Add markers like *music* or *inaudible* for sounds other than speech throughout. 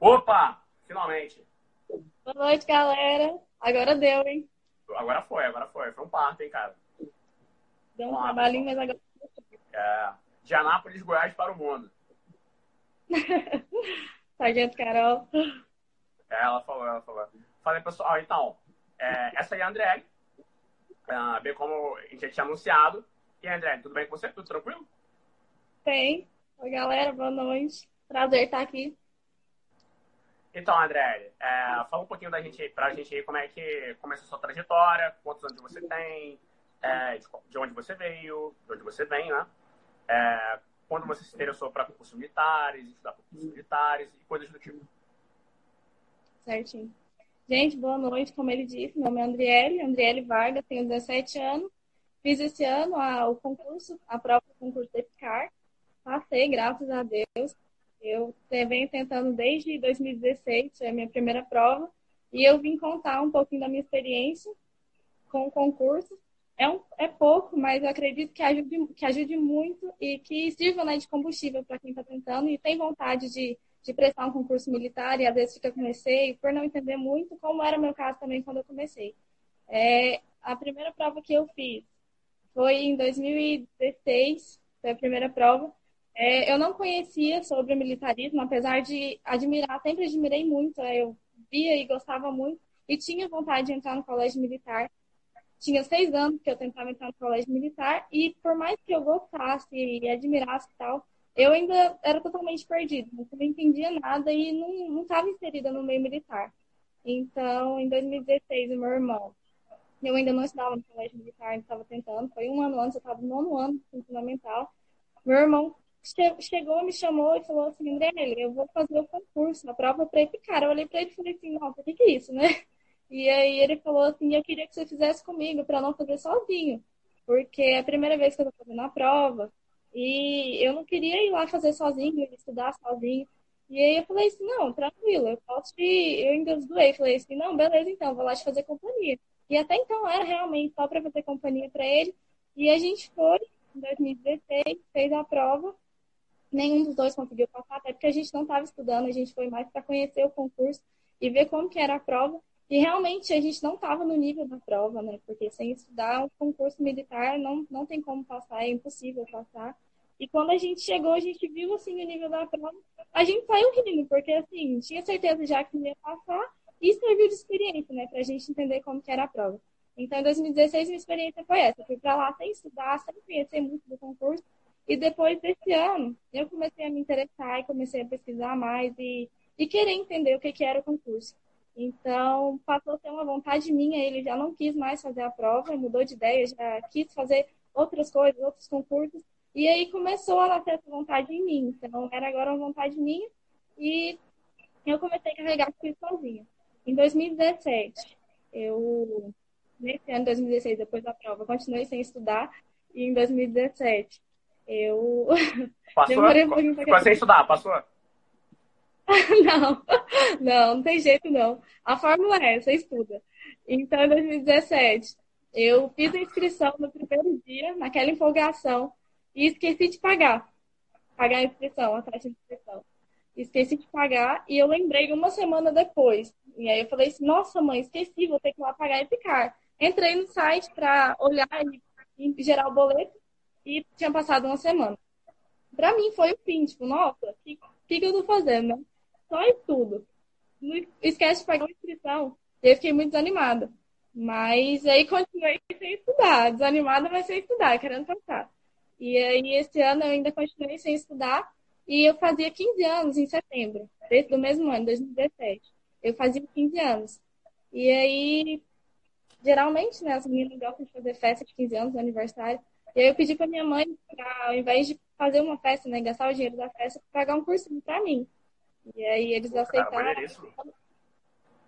Opa! Finalmente. Boa noite, galera. Agora deu, hein? Agora foi, agora foi. Foi um parto, hein, cara? Deu um Vamos trabalhinho, mas agora. É. De Anápolis, Goiás para o mundo. *laughs* Sargento Carol. É, ela falou, ela falou. Falei, pessoal, então, é, essa aí é a André. Uh, bem como a gente já tinha anunciado. E André, tudo bem com você? Tudo tranquilo? Tem. Oi, galera, boa noite. Prazer estar aqui. Então, André, é, fala um pouquinho da gente, pra gente aí como é que começou a sua trajetória, quantos anos você tem, é, de, de, onde você veio, de onde você vem, né? É, quando você se interessou para concursos militares, estudar concursos militares e coisas do tipo. Certinho. Gente, boa noite. Como ele disse, meu nome é Andriele, Andriele Vargas, tenho 17 anos. Fiz esse ano a, o concurso, a prova do concurso da. Passei, graças a Deus. Eu venho tentando desde 2016, é a minha primeira prova. E eu vim contar um pouquinho da minha experiência com o concurso. É, um, é pouco, mas eu acredito que ajude, que ajude muito e que sirva né, de combustível para quem está tentando e tem vontade de de prestar um concurso militar e às vezes fica com receio por não entender muito, como era meu caso também quando eu comecei. É, a primeira prova que eu fiz foi em 2016, foi a primeira prova. É, eu não conhecia sobre o militarismo, apesar de admirar, sempre admirei muito, é, eu via e gostava muito, e tinha vontade de entrar no colégio militar. Tinha seis anos que eu tentava entrar no colégio militar, e por mais que eu gostasse e admirasse e tal, eu ainda era totalmente perdida, não entendia nada e não estava inserida no meio militar. Então, em 2016, o meu irmão, eu ainda não estava no colégio militar, estava tentando, foi um ano antes, eu estava no nono ano fundamental. Meu irmão chegou, me chamou e falou assim, André, eu vou fazer o concurso, a prova para ele. Cara, eu olhei para ele e falei assim, nossa, o que, que é isso, né? E aí ele falou assim, eu queria que você fizesse comigo para não fazer sozinho, porque é a primeira vez que eu estou fazendo a prova, e eu não queria ir lá fazer sozinho, estudar sozinho. E aí eu falei assim, não, tranquilo, eu posso ir. Eu ainda doei. Falei assim, não, beleza, então, vou lá te fazer companhia. E até então era realmente só para fazer companhia para ele. E a gente foi em 2016, fez a prova. Nenhum dos dois conseguiu passar, até porque a gente não estava estudando, a gente foi mais para conhecer o concurso e ver como que era a prova. E realmente a gente não estava no nível da prova, né? Porque sem estudar o concurso militar não, não tem como passar, é impossível passar. E quando a gente chegou, a gente viu assim o nível da prova, a gente saiu rindo, porque assim, tinha certeza já que ia passar e serviu de experiência, né? Pra gente entender como que era a prova. Então, em 2016, minha experiência foi essa. Eu fui para lá sem estudar, sem conhecer muito do concurso. E depois desse ano, eu comecei a me interessar e comecei a pesquisar mais e, e querer entender o que, que era o concurso. Então, passou a ser uma vontade minha, ele já não quis mais fazer a prova, mudou de ideia, já quis fazer outras coisas, outros concursos. E aí começou a nascer essa vontade em mim. Então, era agora uma vontade minha e eu comecei a carregar tudo sozinha. Em 2017, eu, nesse ano, 2016, depois da prova, continuei sem estudar. E em 2017, eu. *laughs* Passou? Demorei um pouquinho Ficou sem estudar, passou? *laughs* não, não, não tem jeito não. A fórmula é essa, estuda. Então, em 2017, eu fiz a inscrição no primeiro dia, naquela empolgação, e esqueci de pagar. Pagar a inscrição, a taxa de inscrição. Esqueci de pagar e eu lembrei uma semana depois. E aí eu falei assim, nossa mãe, esqueci, vou ter que ir lá pagar e ficar. Entrei no site para olhar e gerar o boleto e tinha passado uma semana. Para mim foi o fim, tipo, nossa, o que, que, que eu tô fazendo, né? só estudo. Não esquece de pagar uma inscrição. Eu fiquei muito desanimada. Mas aí continuei sem estudar. Desanimada, mas sem estudar, querendo passar. E aí esse ano eu ainda continuei sem estudar. E eu fazia 15 anos em setembro, do mesmo ano, 2017. Eu fazia 15 anos. E aí, geralmente, né, as meninas gostam de fazer festa de 15 anos, aniversário. E aí eu pedi para minha mãe, pra, ao invés de fazer uma festa, né, gastar o dinheiro da festa, pagar um cursinho para mim. E aí eles aceitaram.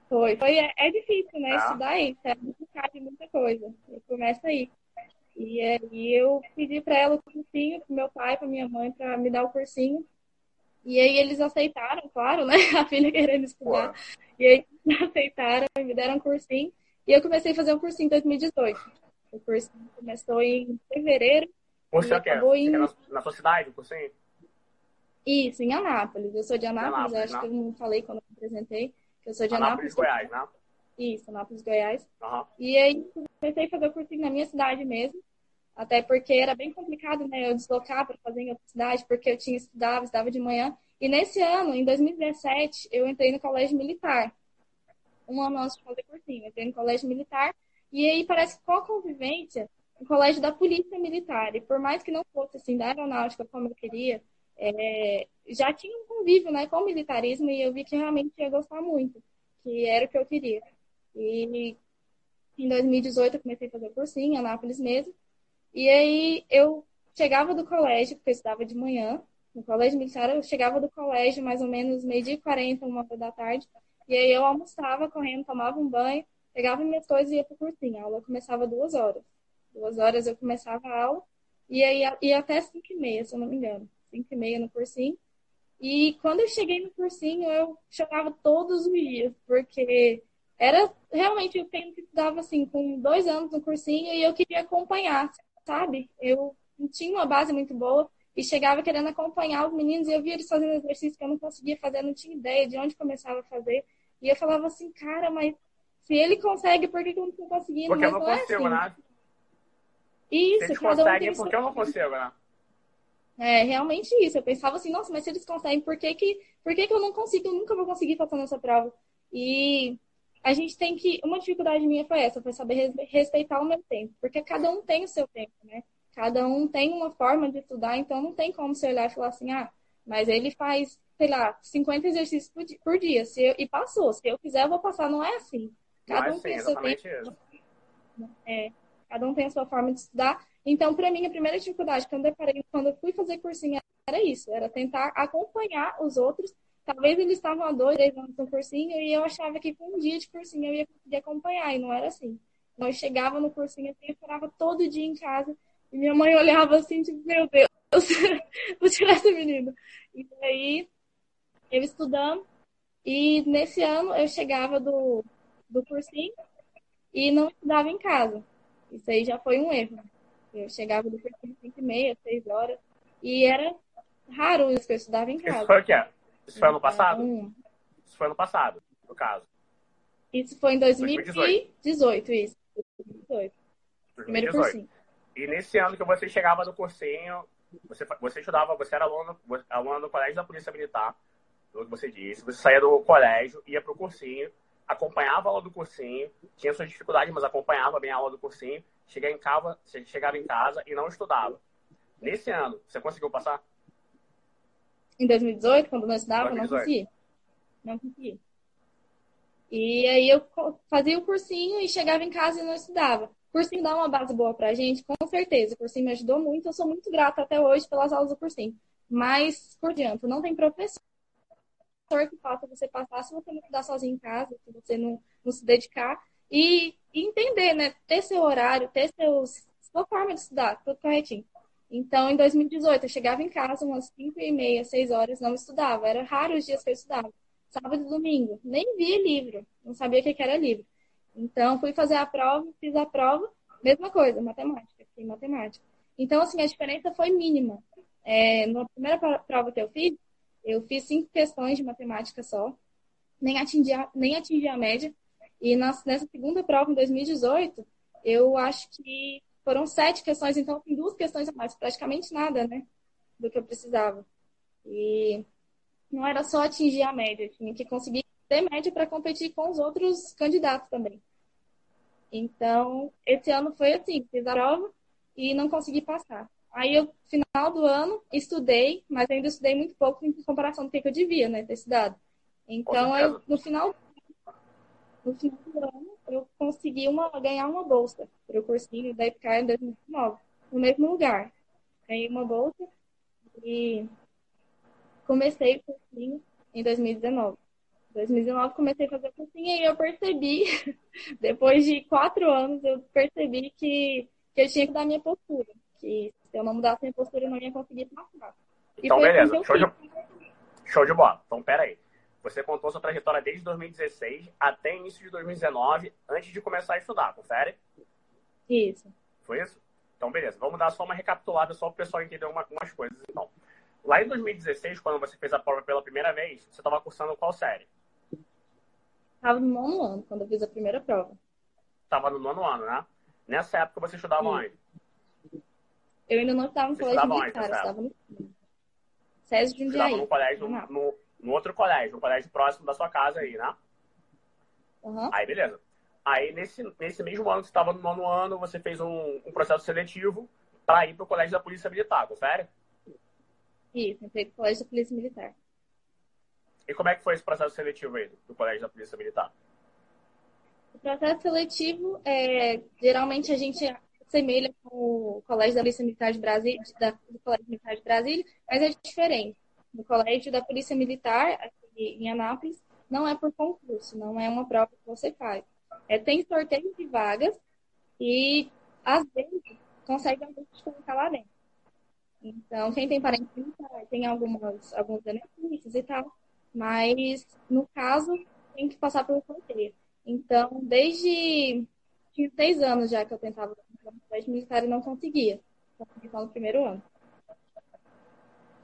Foi, foi, é, é difícil, né? Ah. Estudar isso, é muito caro muita coisa. Começa aí. E aí eu pedi para ela o cursinho, pro meu pai, para minha mãe, para me dar o cursinho. E aí eles aceitaram, claro, né? *laughs* A filha querendo estudar. E aí *laughs* aceitaram e me deram um cursinho. E eu comecei a fazer um cursinho em 2018. O cursinho começou em fevereiro. Você quer? Em... Na, na sua cidade, o cursinho? Isso, em Anápolis. Eu sou de Anápolis, Anápolis, acho que eu não falei quando eu me apresentei, que eu sou de Anápolis, Anápolis. Goiás, né? Isso, Anápolis, Goiás. Aham. E aí comecei a fazer o cursinho na minha cidade mesmo, até porque era bem complicado, né, eu deslocar para fazer em outra cidade, porque eu tinha estudava, estudava de manhã. E nesse ano, em 2017, eu entrei no colégio militar. Um ano antes de fazer cursinho, eu entrei no colégio militar. E aí parece que com a convivência, o colégio da polícia militar, e por mais que não fosse assim da aeronáutica como eu queria, é, já tinha um convívio, né, com o militarismo e eu vi que realmente ia gostar muito, que era o que eu queria. E em 2018 eu comecei a fazer cursinho em Anápolis mesmo. E aí eu chegava do colégio, porque eu estudava de manhã, no colégio militar, eu chegava do colégio mais ou menos meio-dia e 40, uma hora da tarde. E aí eu almoçava correndo, tomava um banho, pegava minhas coisas e ia pro cursinho. A aula começava duas horas. Duas horas eu começava a aula, e aí ia até cinco e meia, se eu não me engano. Cinco e meia no cursinho. E quando eu cheguei no cursinho, eu chorava todos os dias, porque era realmente o tempo que estudava assim, com dois anos no cursinho, e eu queria acompanhar, sabe? Eu não tinha uma base muito boa e chegava querendo acompanhar os meninos e eu via eles fazendo exercícios que eu não conseguia fazer, não tinha ideia de onde começava a fazer. E eu falava assim, cara, mas se ele consegue, por que, eu não estou conseguindo? Porque eu mas não não é consigo, assim. né? Se Isso, eles cada um tem conseguem, seu porque eu não consigo, né? É, realmente isso. Eu pensava assim, nossa, mas se eles conseguem, por que que, por que que eu não consigo? Eu nunca vou conseguir passar nessa prova. E a gente tem que. Uma dificuldade minha foi essa, foi saber res- respeitar o meu tempo. Porque cada um tem o seu tempo, né? Cada um tem uma forma de estudar, então não tem como você olhar e falar assim, ah, mas ele faz, sei lá, 50 exercícios por di- por dia. Se eu- e passou. Se eu quiser, eu vou passar. Não é assim. Cada é um tem tempo. exatamente isso. É, cada um tem a sua forma de estudar. Então, para mim, a primeira dificuldade que eu quando eu fui fazer cursinho era isso, era tentar acompanhar os outros. Talvez eles estavam há dois, três anos no cursinho e eu achava que com um dia de cursinho eu ia conseguir acompanhar, e não era assim. Então, eu chegava no cursinho assim, eu chorava todo dia em casa e minha mãe olhava assim, tipo, meu Deus, *laughs* vou tirar esse menino. E aí, eu estudando, e nesse ano eu chegava do, do cursinho e não estudava em casa. Isso aí já foi um erro. Eu chegava do cursinho 5 e meia, 6 horas, e era raro isso que eu estudava em Isso casa. foi o quê? Isso foi ano passado? Então, Isso foi ano passado, no caso. isso foi em 2018, isso. 2018. Primeiro 2018. cursinho. E nesse ano que você chegava no cursinho, você, você estudava, você era aluno, aluno do colégio da Polícia Militar, pelo que você disse. Você saía do colégio, ia pro cursinho, acompanhava a aula do cursinho, tinha suas dificuldades, mas acompanhava bem a aula do cursinho. Chegava em casa, chegava em casa e não estudava. Nesse ano, você conseguiu passar? Em 2018, quando não estudava, eu não 2018. conseguia. Não conseguia. E aí eu fazia o cursinho e chegava em casa e não estudava. O cursinho dá uma base boa pra gente, com certeza. O cursinho me ajudou muito, eu sou muito grata até hoje pelas aulas do cursinho. Mas, por diante, não tem professor que faça você passar se você não estudar sozinho em casa, se você não, não se dedicar. E, e entender, né? Ter seu horário, ter seus, sua forma de estudar, tudo corretinho. Então, em 2018, eu chegava em casa umas 5 e meia, 6 horas, não estudava. Era raro os dias que eu estudava. Sábado e domingo. Nem via livro. Não sabia o que era livro. Então, fui fazer a prova, fiz a prova, mesma coisa, matemática. Fiquei em matemática. Então, assim, a diferença foi mínima. É, na primeira pro- prova que eu fiz, eu fiz cinco questões de matemática só. Nem atingi a, nem atingi a média. E nas- nessa segunda prova, em 2018, eu acho que foram sete questões, então duas questões a mais, praticamente nada, né? Do que eu precisava. E não era só atingir a média, tinha que conseguir ter média para competir com os outros candidatos também. Então, esse ano foi assim, fiz a prova e não consegui passar. Aí, eu, final do ano, estudei, mas ainda estudei muito pouco em comparação do que eu devia, né, ter estudado. Então, eu, no final no final do ano, eu consegui uma, ganhar uma bolsa para o cursinho da IPCAR em 2019, no mesmo lugar. Ganhei uma bolsa e comecei o cursinho em 2019. Em 2019 comecei a fazer cursinho e eu percebi, *laughs* depois de quatro anos, eu percebi que, que eu tinha que dar minha postura. Que se eu não mudasse minha postura, eu não ia conseguir passar. E Então, assim beleza. Show de, show de bola. Então, pera aí. Você contou sua trajetória desde 2016 até início de 2019, antes de começar a estudar, confere? Isso. Foi isso? Então, beleza. Vamos dar só uma recapitulada só para o pessoal entender uma, umas coisas, então. Lá em 2016, quando você fez a prova pela primeira vez, você estava cursando qual série? Estava no nono ano, quando eu fiz a primeira prova. Estava no nono ano, né? Nessa época você estudava Sim. onde? Eu ainda não estava no você colégio militar, eu estava no César de Jundiaí. Colégio, no, no, no, outro colégio, no colégio próximo da sua casa aí, né? Uhum. Aí, beleza. Aí, nesse, nesse mesmo ano que você estava no nono ano, você fez um, um processo seletivo para ir para o colégio da Polícia Militar, confere? Isso, entrei no colégio da Polícia Militar. E como é que foi esse processo seletivo aí do colégio da Polícia Militar? O processo seletivo, é, geralmente a gente assemelha com o Colégio da Polícia Militar de Brasília, da, do Colégio Militar de Brasília, mas é diferente. No Colégio da Polícia Militar, aqui em Anápolis, não é por concurso, não é uma prova que você faz. É, tem sorteio de vagas e, às vezes, consegue te colocar lá dentro. Então, quem tem parente militar tem algumas, alguns benefícios e tal, mas, no caso, tem que passar pelo sorteio. Então, desde tinha seis anos já que eu tentava colégio militar não conseguia. Consegui só no primeiro ano.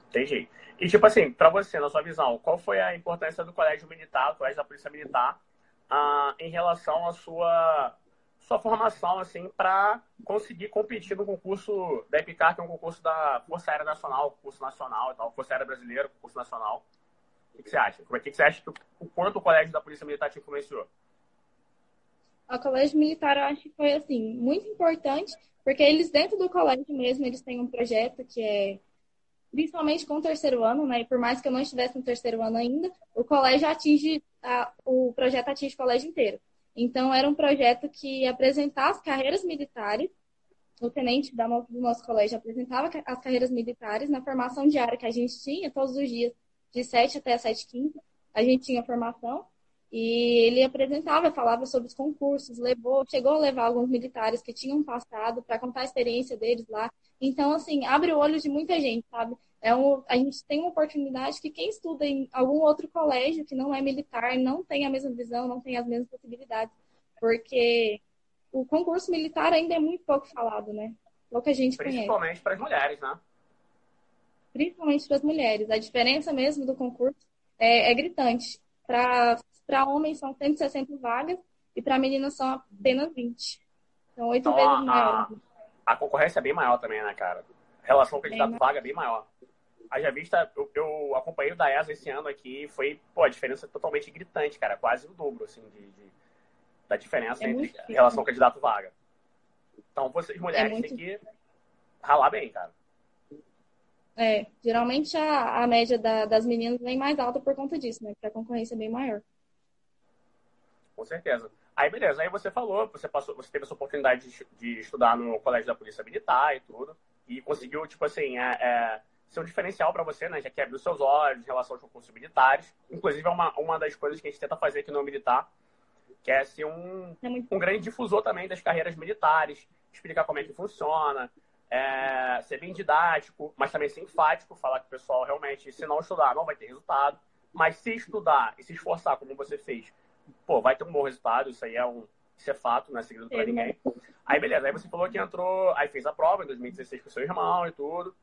Entendi. E, tipo assim, para você, na sua visão, qual foi a importância do colégio militar, do colégio da Polícia Militar, ah, em relação à sua, sua formação, assim, para conseguir competir no concurso da EPICAR, que é um concurso da Força Aérea Nacional, concurso nacional e tal, Força Aérea Brasileira, concurso nacional. O que você acha? O que você acha que o quanto o colégio da Polícia Militar te influenciou? O colégio militar eu acho que foi assim muito importante, porque eles dentro do colégio mesmo eles têm um projeto que é principalmente com o terceiro ano, né? E por mais que eu não estivesse no terceiro ano ainda, o colégio atinge a, o projeto atinge o colégio inteiro. Então era um projeto que apresentava as carreiras militares. O tenente da, do nosso colégio apresentava as carreiras militares na formação diária que a gente tinha todos os dias de 7 até 7h15, a gente tinha formação e ele apresentava, falava sobre os concursos, levou, chegou a levar alguns militares que tinham passado para contar a experiência deles lá. Então, assim, abre o olho de muita gente, sabe? É um, a gente tem uma oportunidade que quem estuda em algum outro colégio que não é militar não tem a mesma visão, não tem as mesmas possibilidades, porque o concurso militar ainda é muito pouco falado, né? Pouca gente Principalmente para as mulheres, né? principalmente para as mulheres. A diferença mesmo do concurso é, é gritante. Para homens são 160 vagas e para meninas são apenas 20. Então, oito então, vezes a, maior. A, concorrência é bem maior também, né, cara? A relação candidato-vaga é bem maior. Haja vista, eu, eu acompanhei o da ESA esse ano aqui foi, pô, a diferença totalmente gritante, cara. Quase o dobro, assim, de, de da diferença é entre relação candidato-vaga. Então, vocês mulheres é têm que ralar bem, cara. É, geralmente a, a média da, das meninas vem mais alta por conta disso, né? Porque a concorrência é bem maior. Com certeza. Aí, beleza. Aí você falou, você passou, você teve essa oportunidade de, de estudar no Colégio da Polícia Militar e tudo. E conseguiu, tipo assim, é, é, ser um diferencial para você, né? Já que abriu seus olhos em relação aos concursos militares. Inclusive, é uma, uma das coisas que a gente tenta fazer aqui no Militar, que é ser um, é um grande difusor também das carreiras militares, explicar como é que funciona, é, ser bem didático, mas também ser enfático, falar que o pessoal realmente, se não estudar, não vai ter resultado. Mas se estudar e se esforçar, como você fez, pô, vai ter um bom resultado. Isso aí é um. Isso é fato, não é segredo pra ninguém. Aí, beleza. Aí você falou que entrou, aí fez a prova em 2016 com seu irmão e tudo.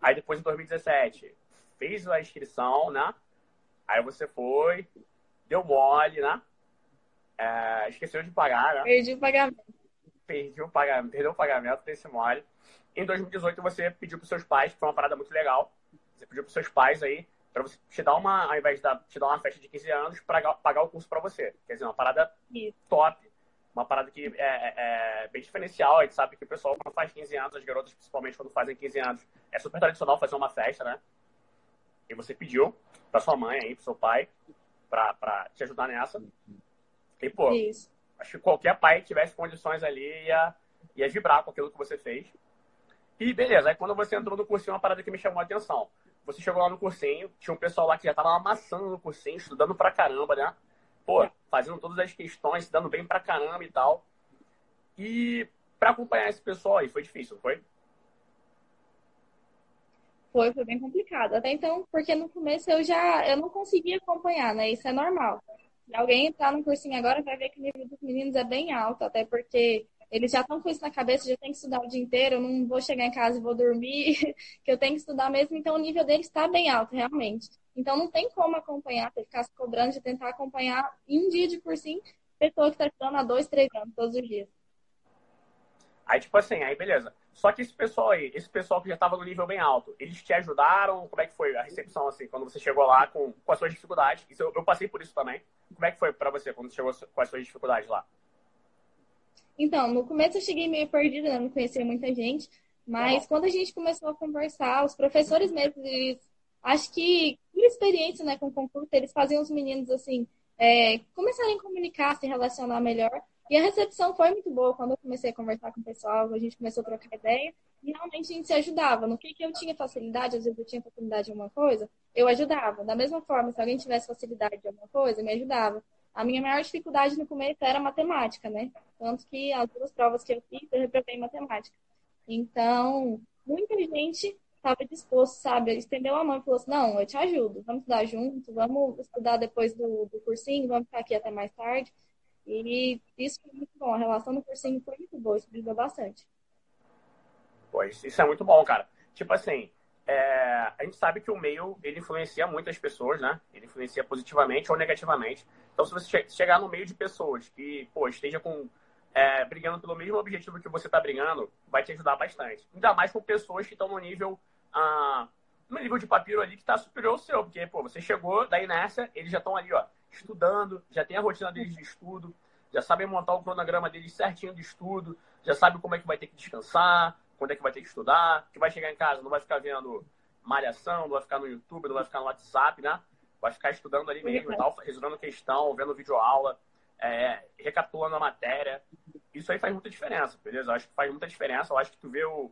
Aí depois, em 2017, fez a inscrição, né? Aí você foi, deu mole, né? É, esqueceu de pagar, né? Perdi o pagamento. Perdi o pagamento, perdeu o pagamento desse mole. Em 2018, você pediu para seus pais, que foi uma parada muito legal. Você pediu para seus pais aí, para você te dar uma, ao invés de dar, te dar uma festa de 15 anos, pra, pagar o curso para você. Quer dizer, uma parada Isso. top. Uma parada que é, é, é, bem diferencial. A gente sabe que o pessoal, quando faz 15 anos, as garotas, principalmente quando fazem 15 anos, é super tradicional fazer uma festa, né? E você pediu para sua mãe aí, para seu pai, para te ajudar nessa. E, pô, Isso. acho que qualquer pai que tivesse condições ali ia, ia vibrar com aquilo que você fez. E beleza, aí quando você entrou no cursinho, uma parada que me chamou a atenção. Você chegou lá no cursinho, tinha um pessoal lá que já tava amassando no cursinho, estudando pra caramba, né? Pô, fazendo todas as questões, dando bem pra caramba e tal. E para acompanhar esse pessoal aí, foi difícil, não foi? Foi, foi bem complicado. Até então, porque no começo eu já eu não conseguia acompanhar, né? Isso é normal. Se alguém entrar no cursinho agora vai ver que o nível dos meninos é bem alto, até porque eles já estão com isso na cabeça, já tem que estudar o dia inteiro, eu não vou chegar em casa e vou dormir, *laughs* que eu tenho que estudar mesmo, então o nível deles está bem alto, realmente. Então não tem como acompanhar, ter ficar se cobrando de tentar acompanhar em dia de cursinho, pessoa que está estudando há dois, três anos, todos os dias. Aí, tipo assim, aí beleza. Só que esse pessoal aí, esse pessoal que já estava no nível bem alto, eles te ajudaram? Como é que foi a recepção, assim, quando você chegou lá com, com as suas dificuldades? Isso, eu, eu passei por isso também. Como é que foi para você quando chegou com as suas dificuldades lá? Então, no começo eu cheguei meio perdida, né? não conhecia muita gente, mas quando a gente começou a conversar, os professores mesmo, eles, acho que por experiência né, com o concurso, eles faziam os meninos assim, é, começarem a comunicar, se relacionar melhor. E a recepção foi muito boa quando eu comecei a conversar com o pessoal, a gente começou a trocar ideia e realmente a gente se ajudava. No que, que eu tinha facilidade, às vezes eu tinha facilidade em alguma coisa, eu ajudava. Da mesma forma, se alguém tivesse facilidade em alguma coisa, me ajudava. A minha maior dificuldade no começo era matemática, né? Tanto que as duas provas que eu fiz, eu reprovei em matemática. Então, muita gente estava disposto, sabe? Estendeu a mão e falou assim: não, eu te ajudo, vamos estudar junto, vamos estudar depois do, do cursinho, vamos ficar aqui até mais tarde. E isso foi muito bom, a relação do cursinho foi muito boa, isso ajudou bastante. Pois, isso é muito bom, cara. Tipo assim, é, a gente sabe que o meio ele influencia muitas pessoas, né? Ele influencia positivamente ou negativamente. Então, se você chegar no meio de pessoas que, pô, esteja com é, brigando pelo mesmo objetivo que você está brigando, vai te ajudar bastante. Ainda mais com pessoas que estão no nível, ah, no nível de papiro ali que está superior ao seu, porque, pô, você chegou da inércia, eles já estão ali, ó, estudando, já tem a rotina deles de estudo, já sabem montar o cronograma deles certinho de estudo, já sabe como é que vai ter que descansar, quando é que vai ter que estudar, que vai chegar em casa, não vai ficar vendo malhação, não vai ficar no YouTube, não vai ficar no WhatsApp, né? Vai ficar estudando ali mesmo, tal, resolvendo questão, vendo videoaula, é, recapitulando a matéria. Isso aí faz muita diferença, beleza? Eu acho que faz muita diferença. Eu acho que tu vê o.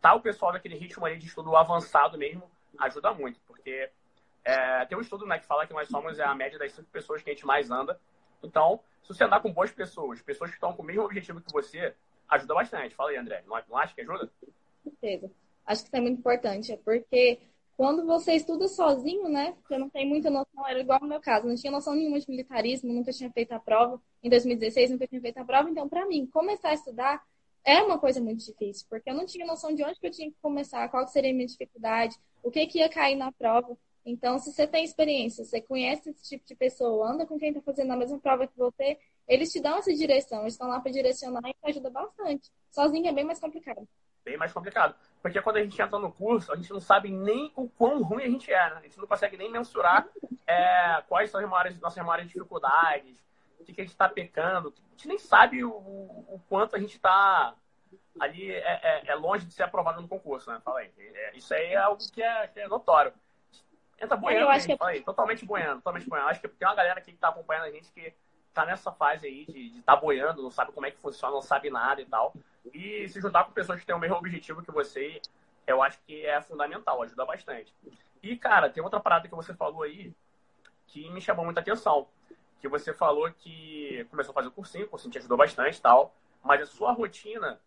Tá o pessoal naquele ritmo ali de estudo avançado mesmo, ajuda muito, porque é, tem um estudo né, que fala que nós somos a média das cinco pessoas que a gente mais anda. Então, se você andar com boas pessoas, pessoas que estão com o mesmo objetivo que você, ajuda bastante. Fala aí, André. Não, acha que ajuda? Com certeza. Acho que isso é muito importante, é porque quando você estuda sozinho, né? Você não tem muita noção, era igual no meu caso, não tinha noção nenhuma de militarismo, nunca tinha feito a prova. Em 2016, nunca tinha feito a prova. Então, para mim, começar a estudar é uma coisa muito difícil, porque eu não tinha noção de onde que eu tinha que começar, qual seria a minha dificuldade, o que, que ia cair na prova. Então, se você tem experiência, você conhece esse tipo de pessoa, anda com quem está fazendo a mesma prova que você, eles te dão essa direção, eles estão lá para direcionar e ajuda bastante. Sozinho é bem mais complicado. Bem mais complicado. Porque quando a gente entra no curso, a gente não sabe nem o quão ruim a gente é, né? A gente não consegue nem mensurar *laughs* é, quais são as maiores, nossas maiores dificuldades, o que, que a gente está pecando. A gente nem sabe o, o quanto a gente está ali é, é, é, longe de ser aprovado no concurso, né? Fala aí. É, isso aí é algo que é, que é notório. Entra boiando, eu acho que... falei, totalmente boiando, totalmente boiando. Acho que tem uma galera aqui que tá acompanhando a gente que tá nessa fase aí de, de tá boiando, não sabe como é que funciona, não sabe nada e tal. E se juntar com pessoas que têm o mesmo objetivo que você, eu acho que é fundamental, ajuda bastante. E, cara, tem outra parada que você falou aí que me chamou muita atenção. Que você falou que começou a fazer o cursinho, o cursinho te ajudou bastante e tal, mas a sua rotina,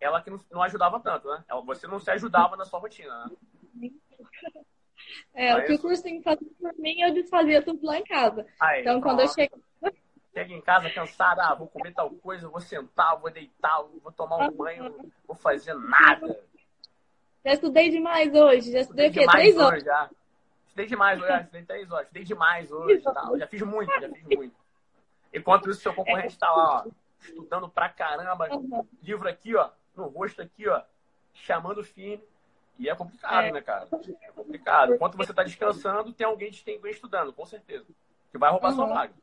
ela que não, não ajudava tanto, né? Você não se ajudava na sua rotina, né? É, o que o que fazer por mim, eu desfazia tudo lá em casa. Aí, então, quando eu chego. Chega em casa cansada, ah, vou comer tal coisa, vou sentar, vou deitar, vou tomar um banho, não vou fazer nada. Já estudei demais hoje, já estudei, estudei o quê? Três horas? Já. Estudei demais hoje, estudei três horas, estudei demais hoje. Tal. Já fiz muito, já fiz muito. Enquanto isso, seu concorrente está lá, ó, estudando pra caramba, livro aqui, ó, no rosto aqui, ó, chamando firme. E é complicado, é. né, cara? É complicado. Enquanto você está descansando, tem alguém, tem alguém estudando, com certeza. Que vai roubar uhum. sua vaga.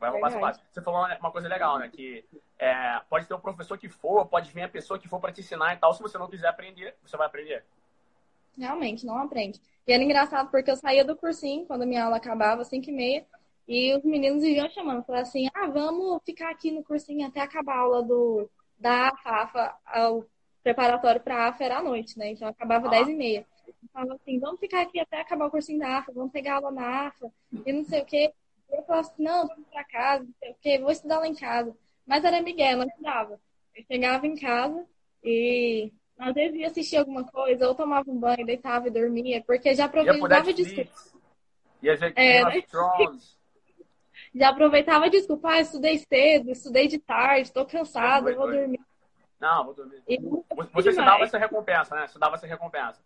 Vai roubar vaga. Você falou uma coisa legal, né? Que é, pode ter o professor que for, pode vir a pessoa que for para te ensinar e tal. Se você não quiser aprender, você vai aprender. Realmente, não aprende. E era engraçado porque eu saía do cursinho quando a minha aula acabava, 5 e meia, e os meninos iam chamando, falaram assim, ah, vamos ficar aqui no cursinho até acabar a aula do, da FAFA, o preparatório para a AFA era à noite, né? Então acabava ah. 10 e meia. Falava assim, vamos ficar aqui até acabar o cursinho da AFA, vamos pegar aula na AFA, e não sei o quê. Eu falava assim, não, vamos para casa, não sei o quê, vou estudar lá em casa. Mas era Miguel, não estudava. Eu chegava em casa e às vezes ia assistir alguma coisa, ou tomava um banho, deitava e dormia, porque já aproveitava de estudar. Ia ver é, Thrones. *laughs* Já aproveitava a desculpa, ah, estudei cedo, estudei de tarde, tô cansada, vou dormir. Não, vou dormir. E, você se dava essa recompensa, né? Você dava essa recompensa.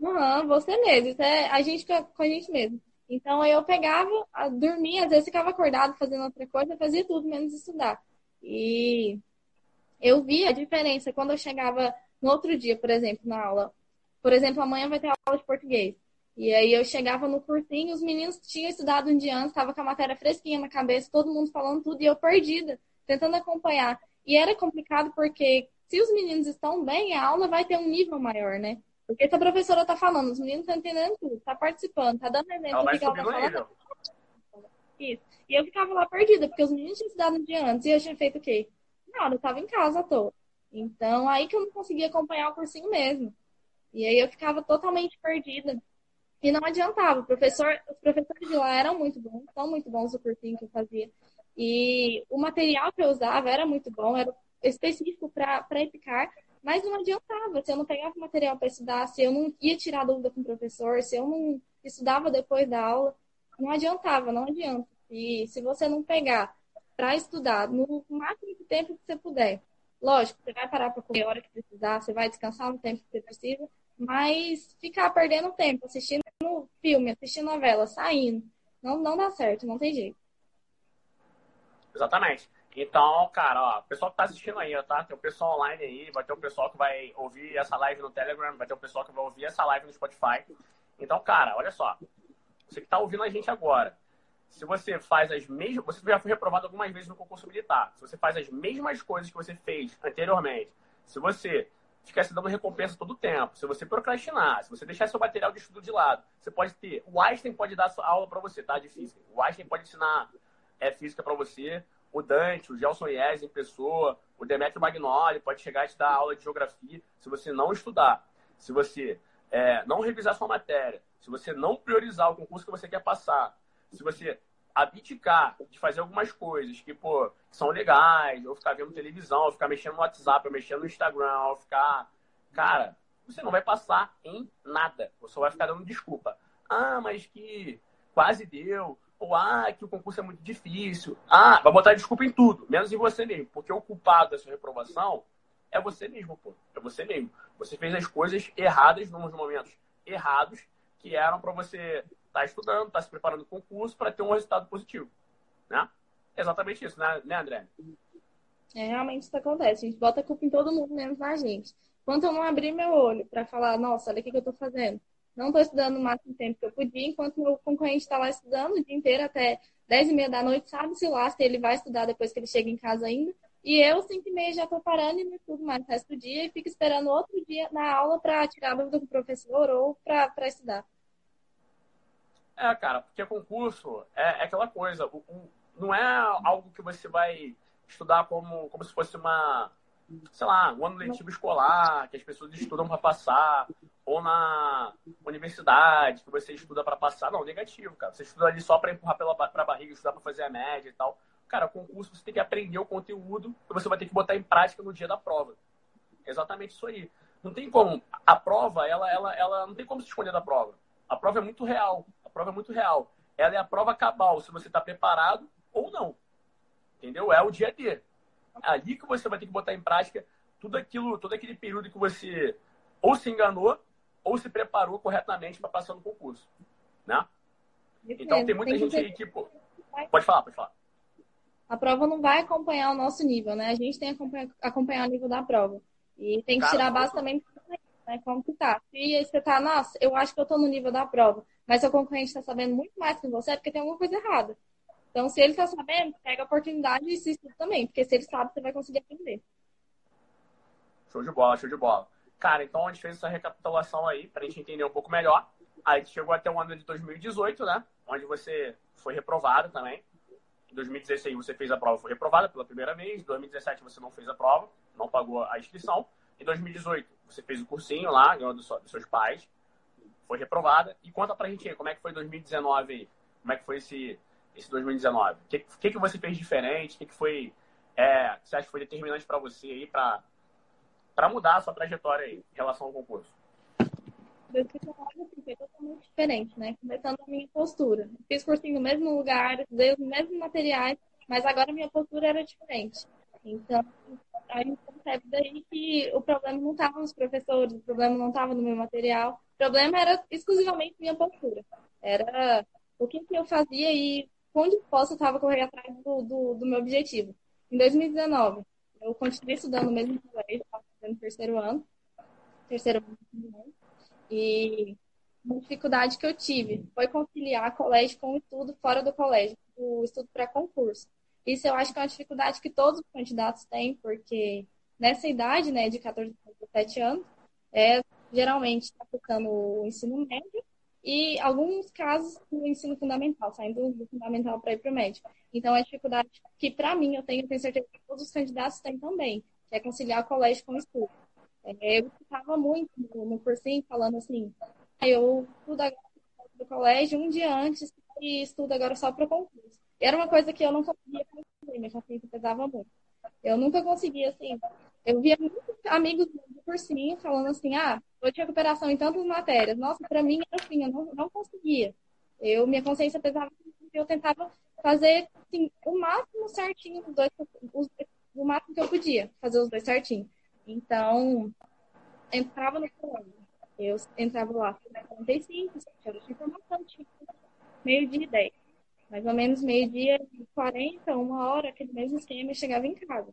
Uhum, você mesmo. Isso é a gente com a gente mesmo. Então eu pegava, dormia, às vezes ficava acordado fazendo outra coisa, fazia tudo menos estudar. E eu via a diferença quando eu chegava no outro dia, por exemplo, na aula. Por exemplo, amanhã vai ter aula de português. E aí eu chegava no cursinho, os meninos tinham estudado um dia antes, estava com a matéria fresquinha na cabeça, todo mundo falando tudo e eu perdida, tentando acompanhar. E era complicado porque se os meninos estão bem, a aula vai ter um nível maior, né? Porque se a professora está falando, os meninos estão entendendo tudo, está participando, está dando exemplo do que ela está falando. Isso. E eu ficava lá perdida, porque os meninos tinham estudado um dia antes e eu tinha feito o quê? Nada, eu estava em casa à toa. Então, aí que eu não conseguia acompanhar o cursinho mesmo. E aí eu ficava totalmente perdida. E não adiantava. O professor, os professores de lá eram muito bons, são muito bons o cursinho que eu fazia. E o material que eu usava era muito bom, era específico para Epicar, mas não adiantava. Se eu não pegava material para estudar, se eu não ia tirar dúvida com o professor, se eu não estudava depois da aula, não adiantava, não adianta. E se você não pegar para estudar no máximo de tempo que você puder, lógico, você vai parar para comer a hora que precisar, você vai descansar no tempo que você precisa, mas ficar perdendo tempo assistindo filme, assistindo novela, saindo, não, não dá certo, não tem jeito. Exatamente. Então, cara, ó, o pessoal que tá assistindo aí, tá? Tem o pessoal online aí, vai ter o pessoal que vai ouvir essa live no Telegram, vai ter o pessoal que vai ouvir essa live no Spotify. Então, cara, olha só. Você que tá ouvindo a gente agora, se você faz as mesmas. Você já foi reprovado algumas vezes no concurso militar. Se você faz as mesmas coisas que você fez anteriormente, se você ficar se dando recompensa todo o tempo, se você procrastinar, se você deixar seu material de estudo de lado, você pode ter. O Einstein pode dar aula para você, tá? De física. O Einstein pode ensinar é, física para você o Dante, o Gelson Yes em pessoa, o Demetrio Magnoli pode chegar e te dar aula de geografia se você não estudar, se você é, não revisar sua matéria, se você não priorizar o concurso que você quer passar, se você abdicar de fazer algumas coisas que, pô, são legais, ou ficar vendo televisão, ou ficar mexendo no WhatsApp, ou mexendo no Instagram, ou ficar. Cara, você não vai passar em nada. Você vai ficar dando desculpa. Ah, mas que quase deu ou ah, que o concurso é muito difícil. Ah, vai botar desculpa em tudo, menos em você mesmo. Porque o culpado da sua reprovação é você mesmo, pô. É você mesmo. Você fez as coisas erradas nos momentos errados que eram para você estar tá estudando, estar tá se preparando para o concurso para ter um resultado positivo. Né? É exatamente isso, né, né André? É realmente isso acontece. A gente bota a culpa em todo mundo, menos na gente. Quando eu não abrir meu olho para falar, nossa, olha o que, que eu estou fazendo não estou estudando o máximo tempo que eu podia, enquanto meu concorrente está lá estudando o dia inteiro até 10 e meia da noite, sabe-se lá se ele vai estudar depois que ele chega em casa ainda. E eu, 5 e meia, já estou parando e não estudo mais o resto do dia e fico esperando outro dia na aula para tirar a dúvida com o professor ou para estudar. É, cara, porque concurso é, é aquela coisa, o, o, não é algo que você vai estudar como, como se fosse uma, sei lá, um ano letivo escolar, que as pessoas estudam para passar, ou na universidade, que você estuda para passar. Não, negativo, cara. Você estuda ali só para empurrar pela pra barriga, estudar para fazer a média e tal. Cara, concurso você tem que aprender o conteúdo que você vai ter que botar em prática no dia da prova. exatamente isso aí. Não tem como. A prova, ela, ela, ela não tem como se escolher da prova. A prova é muito real. A prova é muito real. Ela é a prova cabal, se você está preparado ou não. Entendeu? É o dia a dia ali que você vai ter que botar em prática tudo aquilo, todo aquele período que você ou se enganou ou se preparou corretamente para passar no concurso, né? Então tem muita tem gente aí que pô, pode falar, pode falar. A prova não vai acompanhar o nosso nível, né? A gente tem que acompanhar, acompanhar o nível da prova. E tem que Cara, tirar a base também né? Como que tá. Se você tá, nossa, eu acho que eu tô no nível da prova, mas seu concorrente está sabendo muito mais que você, é porque tem alguma coisa errada. Então, se ele está sabendo, pega a oportunidade e se estuda também, porque se ele sabe, você vai conseguir aprender. Show de bola, show de bola. Cara, então a gente fez essa recapitulação aí para a gente entender um pouco melhor. Aí chegou até o ano de 2018, né? Onde você foi reprovado também. Em 2016 você fez a prova, foi reprovada pela primeira vez. Em 2017 você não fez a prova, não pagou a inscrição. Em 2018 você fez o cursinho lá, ganhou dos seus pais, foi reprovada. E conta pra gente aí, como é que foi 2019 aí? Como é que foi esse, esse 2019? O que, que, que você fez diferente? O que, que foi, é, você acha que foi determinante para você aí, para mudar a sua trajetória aí, em relação ao concurso? 2019 assim, foi totalmente diferente, né? Começando a minha postura. Fiz cursinho no mesmo lugar, usei os mesmos materiais, mas agora minha postura era diferente. Então, a gente percebe daí que o problema não estava nos professores, o problema não estava no meu material, o problema era exclusivamente minha postura. Era o que, que eu fazia e onde posso estava correndo atrás do, do, do, meu objetivo. Em 2019, eu continuei estudando no mesmo colégio, estava fazendo terceiro ano, terceiro ano, e uma dificuldade que eu tive foi conciliar colégio com estudo fora do colégio, o estudo para concurso. Isso eu acho que é uma dificuldade que todos os candidatos têm, porque nessa idade, né, de 14 a 17 anos, é, geralmente está focando o ensino médio e alguns casos o ensino fundamental, saindo do fundamental para ir para o médio. Então, é a dificuldade que, para mim, eu tenho, tenho certeza que todos os candidatos têm também, que é conciliar o colégio com o estudo. É, eu estava muito no, no cursinho falando assim, eu estudo agora do colégio um dia antes e estudo agora só para concurso. Era uma coisa que eu não conseguia fazer, minha consciência pesava muito. Eu nunca conseguia, assim. Eu via muitos amigos do cursinho falando assim: ah, vou de recuperação em tantas matérias. Nossa, para mim era assim, eu não, não conseguia. Eu, minha consciência pesava eu tentava fazer assim, o máximo certinho os dois, os, o máximo que eu podia, fazer os dois certinho. Então, entrava no colégio. Eu entrava lá, 45, 7 horas de informação, tinha meio-dia e 10 mais ou menos meio-dia e 40, uma hora, aquele mesmo esquema, eu chegava em casa.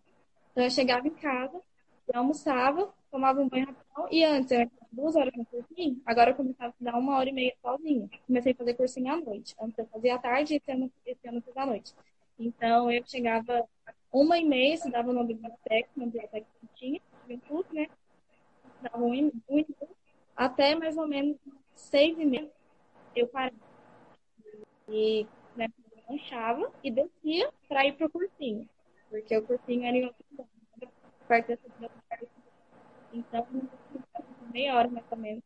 Então, eu chegava em casa, eu almoçava, tomava um banho rapidão, e antes eu duas horas no cursinho, agora eu começava a estudar uma hora e meia sozinha. Comecei a fazer cursinho à noite. Antes eu fazia à tarde e esse ano, esse ano fiz à noite. Então, eu chegava uma e meia, estudava na biblioteca, na biblioteca que tinha, juventude, né? Estudava um e meia, até mais ou menos seis e meia, eu parava. E né, lanchava e descia para ir pro cursinho, porque o cursinho era em outro perto dessa biblioteca. Então, meia hora mais ou menos.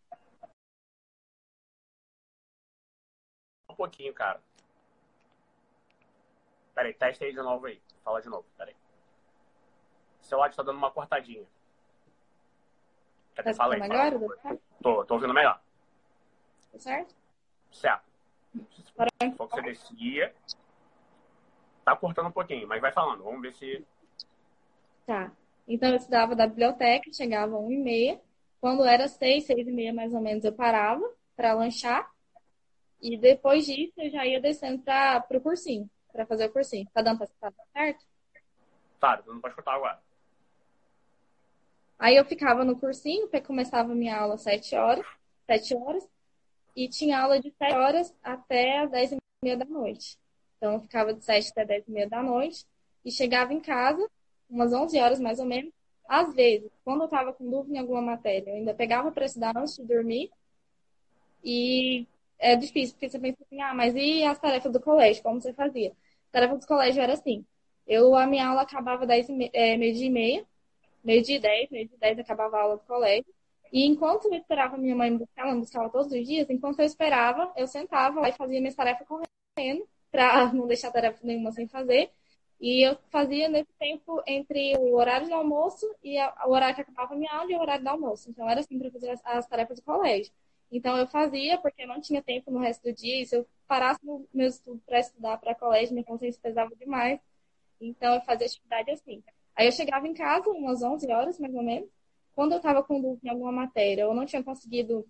Um pouquinho, cara. Peraí, teste aí de novo aí. Fala de novo, peraí. Seu áudio tá dando uma cortadinha. Quer tá fala aí, agora? Fala. Tô, tô ouvindo melhor. Tá certo? Certo. Se for que você descia, tá cortando um pouquinho, mas vai falando. Vamos ver se. Tá. Então eu estudava da biblioteca, chegava às 1 e meia. Quando era seis, seis e meia mais ou menos, eu parava para lanchar. E depois disso eu já ia descendo para o cursinho, para fazer o cursinho. Tá dando para tá certo? Tá, não pode escutar agora. Aí eu ficava no cursinho, porque começava a minha aula às 7 horas, 7 horas e tinha aula de 7 horas até as 10 e meia da noite. Então, ficava de 7 até 10 e meia da noite e chegava em casa, umas 11 horas mais ou menos. Às vezes, quando eu estava com dúvida em alguma matéria, eu ainda pegava para estudar antes de dormir. E é difícil, porque você pensa assim, ah, mas e as tarefas do colégio? Como você fazia? A tarefa do colégio era assim. Eu, a minha aula acabava 10 é, meio-dia e meia, meio-dia e 10, meio-dia e 10 acabava a aula do colégio. E enquanto eu esperava minha mãe buscar, ela me buscava todos os dias, enquanto eu esperava, eu sentava lá e fazia minhas tarefas correndo, para *laughs* não deixar tarefa nenhuma sem fazer. E eu fazia nesse tempo entre o horário do almoço e o horário que acabava a minha aula e o horário do almoço. Então era assim para fazer as, as, tarefas do colégio. Então eu fazia porque eu não tinha tempo no resto do dia. E se eu parasse no meu estudo para estudar para colégio, minha consciência pesava demais. Então eu fazia atividade assim. Aí eu chegava em casa umas 11 horas mais ou menos quando eu estava com dúvida em alguma matéria, eu não tinha conseguido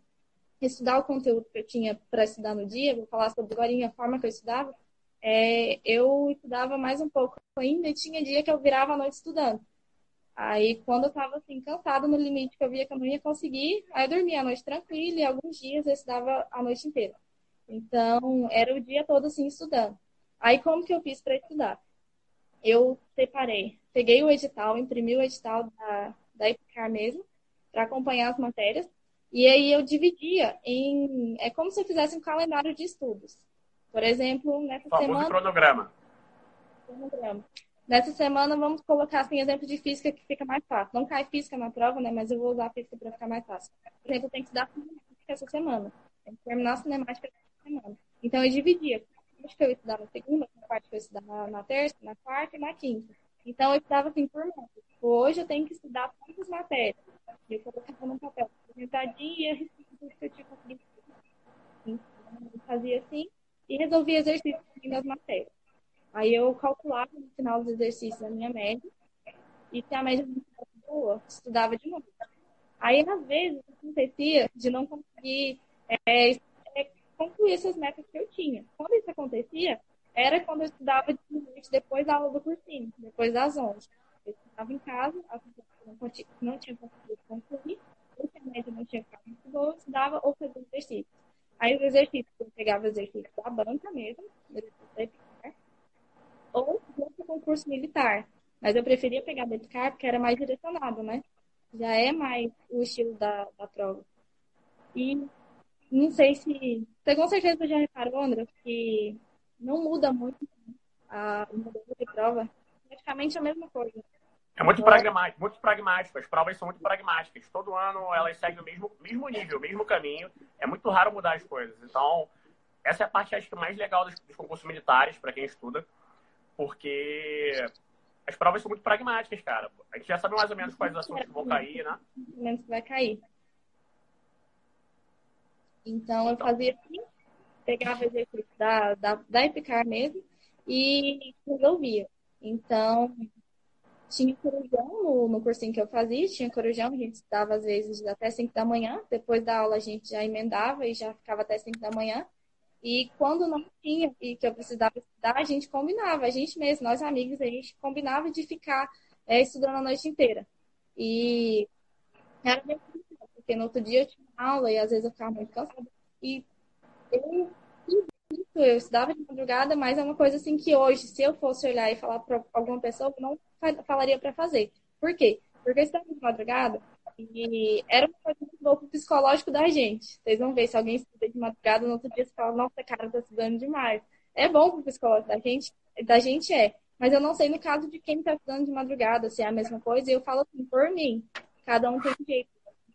estudar o conteúdo que eu tinha para estudar no dia, vou falar sobre agora a forma que eu estudava, é, eu estudava mais um pouco ainda e tinha dia que eu virava a noite estudando. Aí, quando eu estava assim, cansada no limite que eu via que eu não ia conseguir, aí eu dormia a noite tranquila e alguns dias eu estudava a noite inteira. Então, era o dia todo assim estudando. Aí, como que eu fiz para estudar? Eu separei, peguei o edital, imprimi o edital da, da IPCAR mesmo, para acompanhar as matérias. E aí eu dividia em. É como se eu fizesse um calendário de estudos. Por exemplo, nessa semana. cronograma. cronograma. Nessa semana, vamos colocar assim, exemplo de física que fica mais fácil. Não cai física na prova, né? Mas eu vou usar física para ficar mais fácil. Por exemplo, eu tenho que estudar cinemática essa semana. Tem que terminar a cinemática essa semana. Então, eu dividia. Acho que eu ia estudar na segunda, a parte que eu ia estudar na, na terça, na quarta e na quinta. Então, eu estudava assim por mês. Hoje eu tenho que estudar tantas matérias. Eu colocava no papel, que eu tinha conseguido. Então, eu fazia assim e resolvia exercícios das matérias. Aí eu calculava no final dos exercícios a minha média e se a média não estava boa, estudava de novo. Aí, às vezes, acontecia de não conseguir é, é, concluir essas metas que eu tinha. Quando isso acontecia, era quando eu estudava de noite, depois da aula do cursinho, depois das 11. Eu estava em casa, não, não tinha conseguido concluir, ou se a média não tinha ficado muito boa, eu estudava ou fazia exercício. Aí os exercícios, eu pegava exercícios da banca mesmo, ou do concurso militar. Mas eu preferia pegar da EPICAR porque era mais direcionado, né? Já é mais o estilo da, da prova. E não sei se. Você com certeza já reparou, André, que não muda muito a, o modelo de prova. Praticamente a mesma coisa. É muito pragmático, muito pragmático. As provas são muito pragmáticas. Todo ano elas seguem o mesmo, mesmo nível, o mesmo caminho. É muito raro mudar as coisas. Então, essa é a parte, acho que, mais legal dos, dos concursos militares, para quem estuda, porque as provas são muito pragmáticas, cara. A gente já sabe mais ou menos quais assuntos vão cair, né? Mais ou menos que vai cair. Então, eu fazia assim, pegava exercício da, da, da EPICAR mesmo e resolvia. Então, tinha corujão no, no cursinho que eu fazia, tinha corujão, a gente estava às vezes até 5 da manhã, depois da aula a gente já emendava e já ficava até 5 da manhã. E quando não tinha e que eu precisava estudar, a gente combinava, a gente mesmo, nós amigos, a gente combinava de ficar é, estudando a noite inteira. E era bem porque no outro dia eu tinha aula e às vezes eu ficava muito cansada. E eu, eu estudava de madrugada, mas é uma coisa assim que hoje, se eu fosse olhar e falar para alguma pessoa, eu não falaria para fazer. Por quê? Porque eu estava de madrugada, e era uma coisa muito boa psicológico da gente. Vocês vão ver, se alguém estuda de madrugada, no outro dia você fala, nossa, cara, tá estudando demais. É bom pro psicológico da gente, da gente é. Mas eu não sei no caso de quem tá estudando de madrugada, se é a mesma coisa. E eu falo assim, por mim, cada um tem jeito.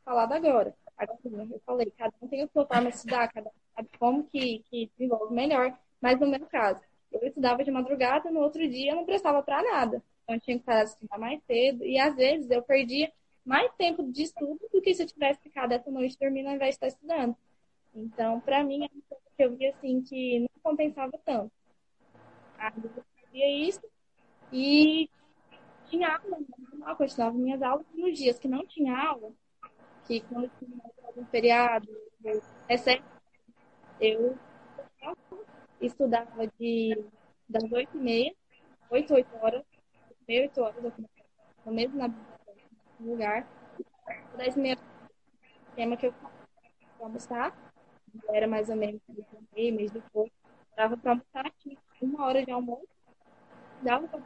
Falado agora. Agora, eu falei, cada um tem a sua forma de estudar, cada um sabe como que, que desenvolve melhor. Mas no meu caso, eu estudava de madrugada, no outro dia eu não prestava para nada. Então eu tinha que parar de estudar mais cedo. E às vezes eu perdia mais tempo de estudo do que se eu tivesse ficado essa noite dormindo ao invés de estar estudando. Então, para mim, é uma coisa que eu vi assim que não compensava tanto. Aí eu fazia isso e tinha aula normal, continuava minhas aulas nos dias que não tinha aula, que quando tinha algum feriado, exceto eu estudava de das oito e meia, oito, oito horas, meia, oito horas, no mesmo na lugar. 10 meia tema que eu para almoçar. Era mais ou menos meio, mês depois. Dava para almoçar, tinha uma hora de almoço. Dava para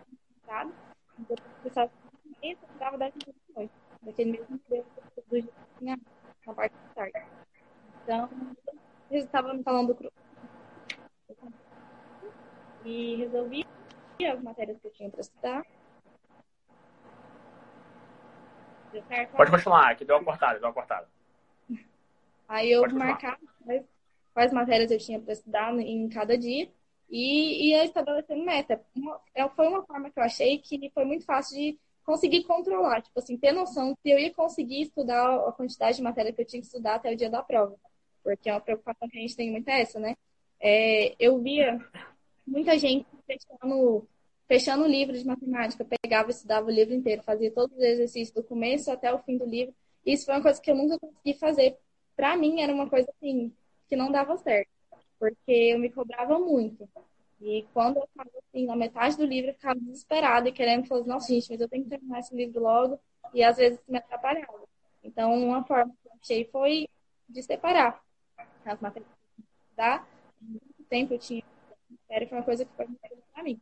almoçar. Depois começava a meia, dava 10 minutos de noite. Daquele mesmo dia do tinha na parte da tarde. Então, eles estavam me falando do e resolvi as matérias que eu tinha para estudar Deu certo? Pode continuar, que deu uma cortada, deu uma cortada. Aí eu marcava quais, quais matérias eu tinha para estudar em cada dia e ia estabelecendo meta. É, foi uma forma que eu achei que foi muito fácil de conseguir controlar, tipo assim, ter noção se eu ia conseguir estudar a quantidade de matéria que eu tinha que estudar até o dia da prova. Porque é uma preocupação que a gente tem muito é essa, né? É, eu via muita gente fechando fechando o livro de matemática, pegava e estudava o livro inteiro, fazia todos os exercícios do começo até o fim do livro. Isso foi uma coisa que eu nunca consegui fazer. Para mim era uma coisa assim que não dava certo, porque eu me cobrava muito. E quando eu estava assim na metade do livro, eu ficava desesperada e querendo falar, nossa gente, mas eu tenho que terminar esse livro logo. E às vezes me atrapalhava. Então, uma forma que eu achei foi de separar as matérias da muito tempo eu tinha série foi uma coisa que foi muito para mim.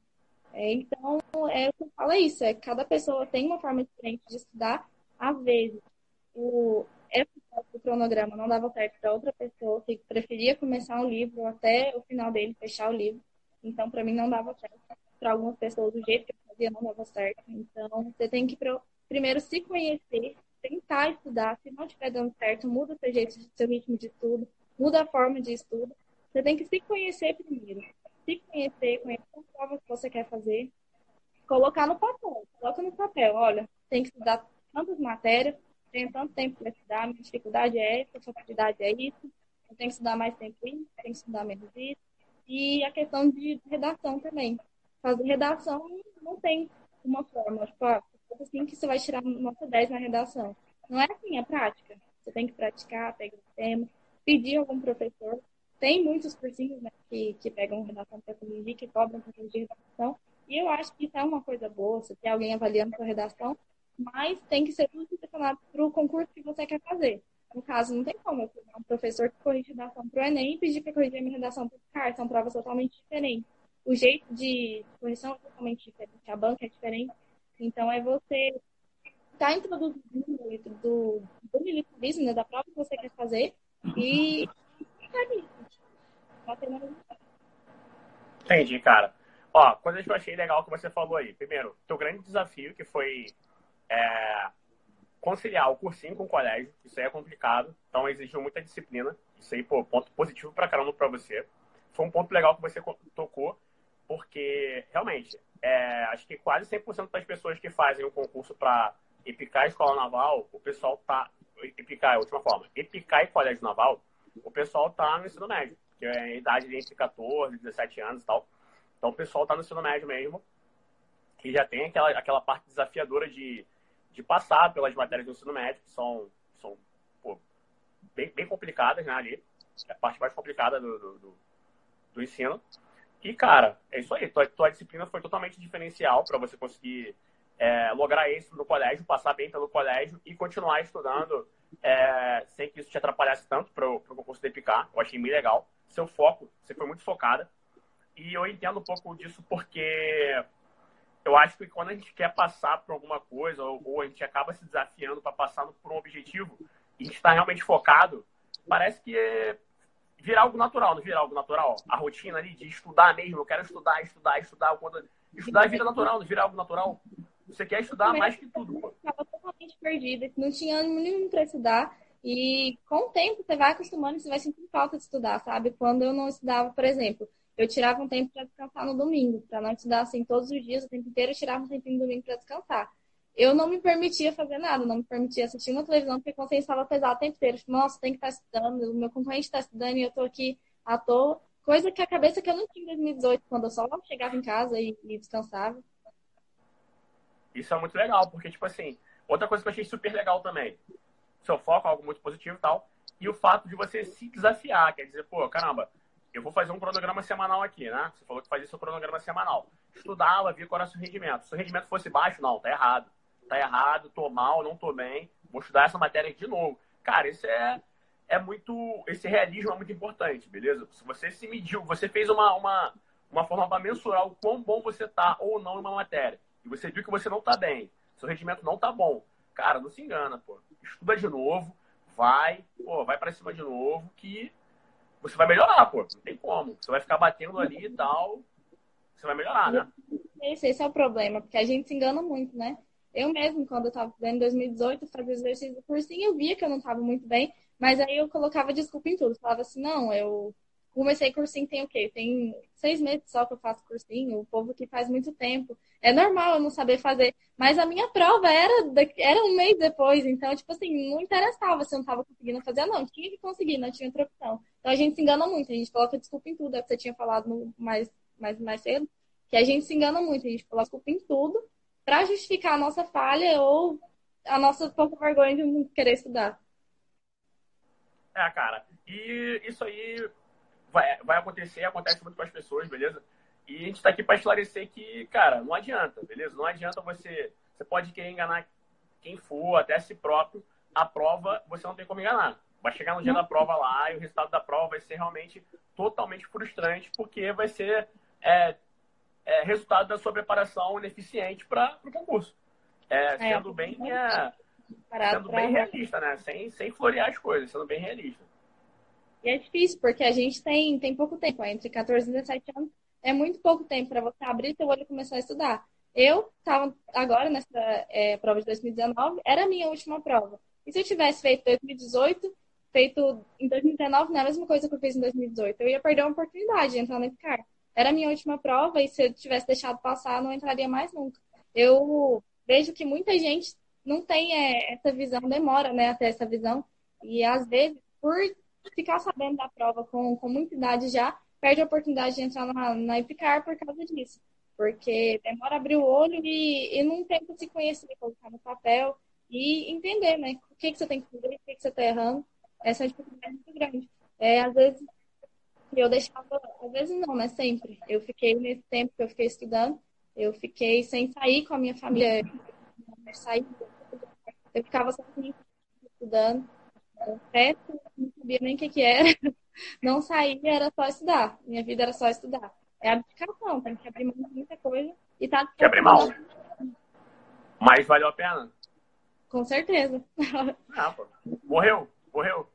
É, então, é o que eu falo é isso, é cada pessoa tem uma forma diferente de estudar. Às vezes, o, o cronograma não dava certo para outra pessoa que preferia começar um livro até o final dele, fechar o livro. Então, para mim, não dava certo. Para algumas pessoas, do jeito que eu fazia, não dava certo. Então, você tem que primeiro se conhecer, tentar estudar. Se não estiver dando certo, muda seu jeito, seu ritmo de estudo, muda a forma de estudo. Você tem que se conhecer primeiro se conhecer, conhecer a prova que você quer fazer, colocar no papel. Coloca no papel, olha, tem que estudar tantas matérias, tenho tanto tempo para estudar, minha dificuldade é essa, a facilidade é isso, eu tenho que estudar mais tempo isso, tenho que estudar menos isso. E a questão de redação também. Fazer redação não tem uma forma, tipo, ah, assim que você vai tirar nota 10 na redação. Não é assim, é prática. Você tem que praticar, pegar o tema, pedir algum professor. Tem muitos cursinhos né, que, que pegam redação corrigir, que cobram para corrigir redação. E eu acho que isso é uma coisa boa, você ter alguém avaliando sua redação, mas tem que ser tudo direcionado para o concurso que você quer fazer. No caso, não tem como pegar um professor que corrige redação para o Enem e pedir para corrigir a minha redação para o CAR, são provas totalmente diferentes. O jeito de correção é totalmente diferente, a banca é diferente. Então, é você estar tá introduzindo do, do militarismo, né, da prova que você quer fazer, e ficar nisso. Entendi, cara. Ó, coisa que eu achei legal que você falou aí. Primeiro, teu grande desafio, que foi é, conciliar o cursinho com o colégio. Isso aí é complicado. Então, exigiu muita disciplina. Isso aí, pô, ponto positivo pra caramba pra você. Foi um ponto legal que você tocou, porque, realmente, é, acho que quase 100% das pessoas que fazem o concurso para EPICAR Escola Naval, o pessoal tá... EPICAR é a última forma. EPICAR e Colégio Naval, o pessoal tá no ensino médio, que é a idade de entre 14 e 17 anos e tal. Então o pessoal está no ensino médio mesmo, que já tem aquela, aquela parte desafiadora de, de passar pelas matérias do ensino médio, que são, são pô, bem, bem complicadas né, ali. É a parte mais complicada do, do, do, do ensino. E, cara, é isso aí. Tua, tua disciplina foi totalmente diferencial para você conseguir é, lograr isso no colégio, passar bem pelo colégio e continuar estudando é, sem que isso te atrapalhasse tanto para o concurso de EPICAR. Eu achei bem legal. Seu foco, você foi muito focada. E eu entendo um pouco disso porque eu acho que quando a gente quer passar por alguma coisa, ou, ou a gente acaba se desafiando para passar por um objetivo, e a gente está realmente focado, parece que é virar algo natural, não virar algo natural. A rotina ali de estudar mesmo, eu quero estudar, estudar, estudar. Quando... Estudar é vida natural, não vira algo natural. Você quer estudar mais que tudo. Eu estava totalmente perdida, não tinha ânimo nenhum para estudar. E com o tempo você vai acostumando e você vai sentir falta de estudar, sabe? Quando eu não estudava, por exemplo, eu tirava um tempo para descansar no domingo, para não estudar assim todos os dias, o tempo inteiro, eu tirava um tempinho no domingo para descansar. Eu não me permitia fazer nada, não me permitia assistir uma televisão, porque a consciência estava pesada o tempo inteiro. Tipo, nossa, tem que estar tá estudando, o meu concorrente está estudando e eu estou aqui à toa. Coisa que a cabeça que eu não tinha em 2018, quando eu só chegava em casa e, e descansava. Isso é muito legal, porque, tipo assim, outra coisa que eu achei super legal também, seu foco é algo muito positivo e tal, e o fato de você se desafiar, quer dizer, pô, caramba, eu vou fazer um cronograma semanal aqui, né? Você falou que fazia seu cronograma semanal. Estudava, via qual era o seu rendimento. Se o rendimento fosse baixo, não, tá errado. Tá errado, tô mal, não tô bem, vou estudar essa matéria de novo. Cara, isso é, é muito. Esse realismo é muito importante, beleza? Se você se mediu, você fez uma, uma, uma forma para mensurar o quão bom você tá ou não em uma matéria. E você viu que você não tá bem, seu rendimento não tá bom. Cara, não se engana, pô. Estuda de novo, vai, pô, vai para cima de novo, que você vai melhorar, pô. Não tem como. Você vai ficar batendo ali e tal. Você vai melhorar, né? Esse, esse é o problema, porque a gente se engana muito, né? Eu mesmo, quando eu estava em 2018, fazia exercício do cursinho, eu via que eu não estava muito bem, mas aí eu colocava desculpa em tudo. Falava assim, não, eu comecei cursinho tem o quê? Tem seis meses só que eu faço cursinho, o povo que faz muito tempo. É normal eu não saber fazer. Mas a minha prova era, era um mês depois, então, tipo assim, não interessava se eu não estava conseguindo fazer, não. Tinha que conseguir, não tinha outra opção. Então a gente se engana muito, a gente coloca desculpa em tudo, é o que você tinha falado mais, mais, mais cedo, que a gente se engana muito, a gente coloca desculpa em tudo para justificar a nossa falha ou a nossa pouca vergonha de não querer estudar. É, cara. E isso aí vai, vai acontecer, acontece muito com as pessoas, beleza? E a gente está aqui para esclarecer que, cara, não adianta, beleza? Não adianta você. Você pode querer enganar quem for, até si próprio. A prova, você não tem como enganar. Vai chegar no dia da prova lá e o resultado da prova vai ser realmente totalmente frustrante, porque vai ser é, é, resultado da sua preparação ineficiente para o concurso. É, é sendo bem, é, sendo bem realista, né? Sem, sem florear as coisas, sendo bem realista. E é difícil, porque a gente tem, tem pouco tempo, entre 14 e 17 anos, é muito pouco tempo para você abrir seu olho e começar a estudar. Eu estava agora nessa é, prova de 2019, era a minha última prova. E se eu tivesse feito 2018, feito em 2019, não é a mesma coisa que eu fiz em 2018, eu ia perder uma oportunidade de entrar no FCAR. Era a minha última prova e se eu tivesse deixado passar, não entraria mais nunca. Eu vejo que muita gente não tem é, essa visão, demora, né, até essa visão. E às vezes, por ficar sabendo da prova com, com muita idade já, perde a oportunidade de entrar na, na EPICAR por causa disso. Porque demora abrir o olho e, e não tenta se conhecer, colocar no papel e entender, né? O que, que você tem que fazer, o que, que você está errando. Essa é uma dificuldade muito grande. É, às vezes, eu deixava, às vezes não, né? Sempre. Eu fiquei nesse tempo que eu fiquei estudando, eu fiquei sem sair com a minha família, sair, eu ficava sozinha estudando, festa, não sabia nem o que, que era, *laughs* não saía, era só estudar. Minha vida era só estudar. É abdicação, tem que abrir mão de muita coisa e tá. Que abrir mão. Mas valeu a pena? Com certeza. Ah, pô. Morreu? Morreu?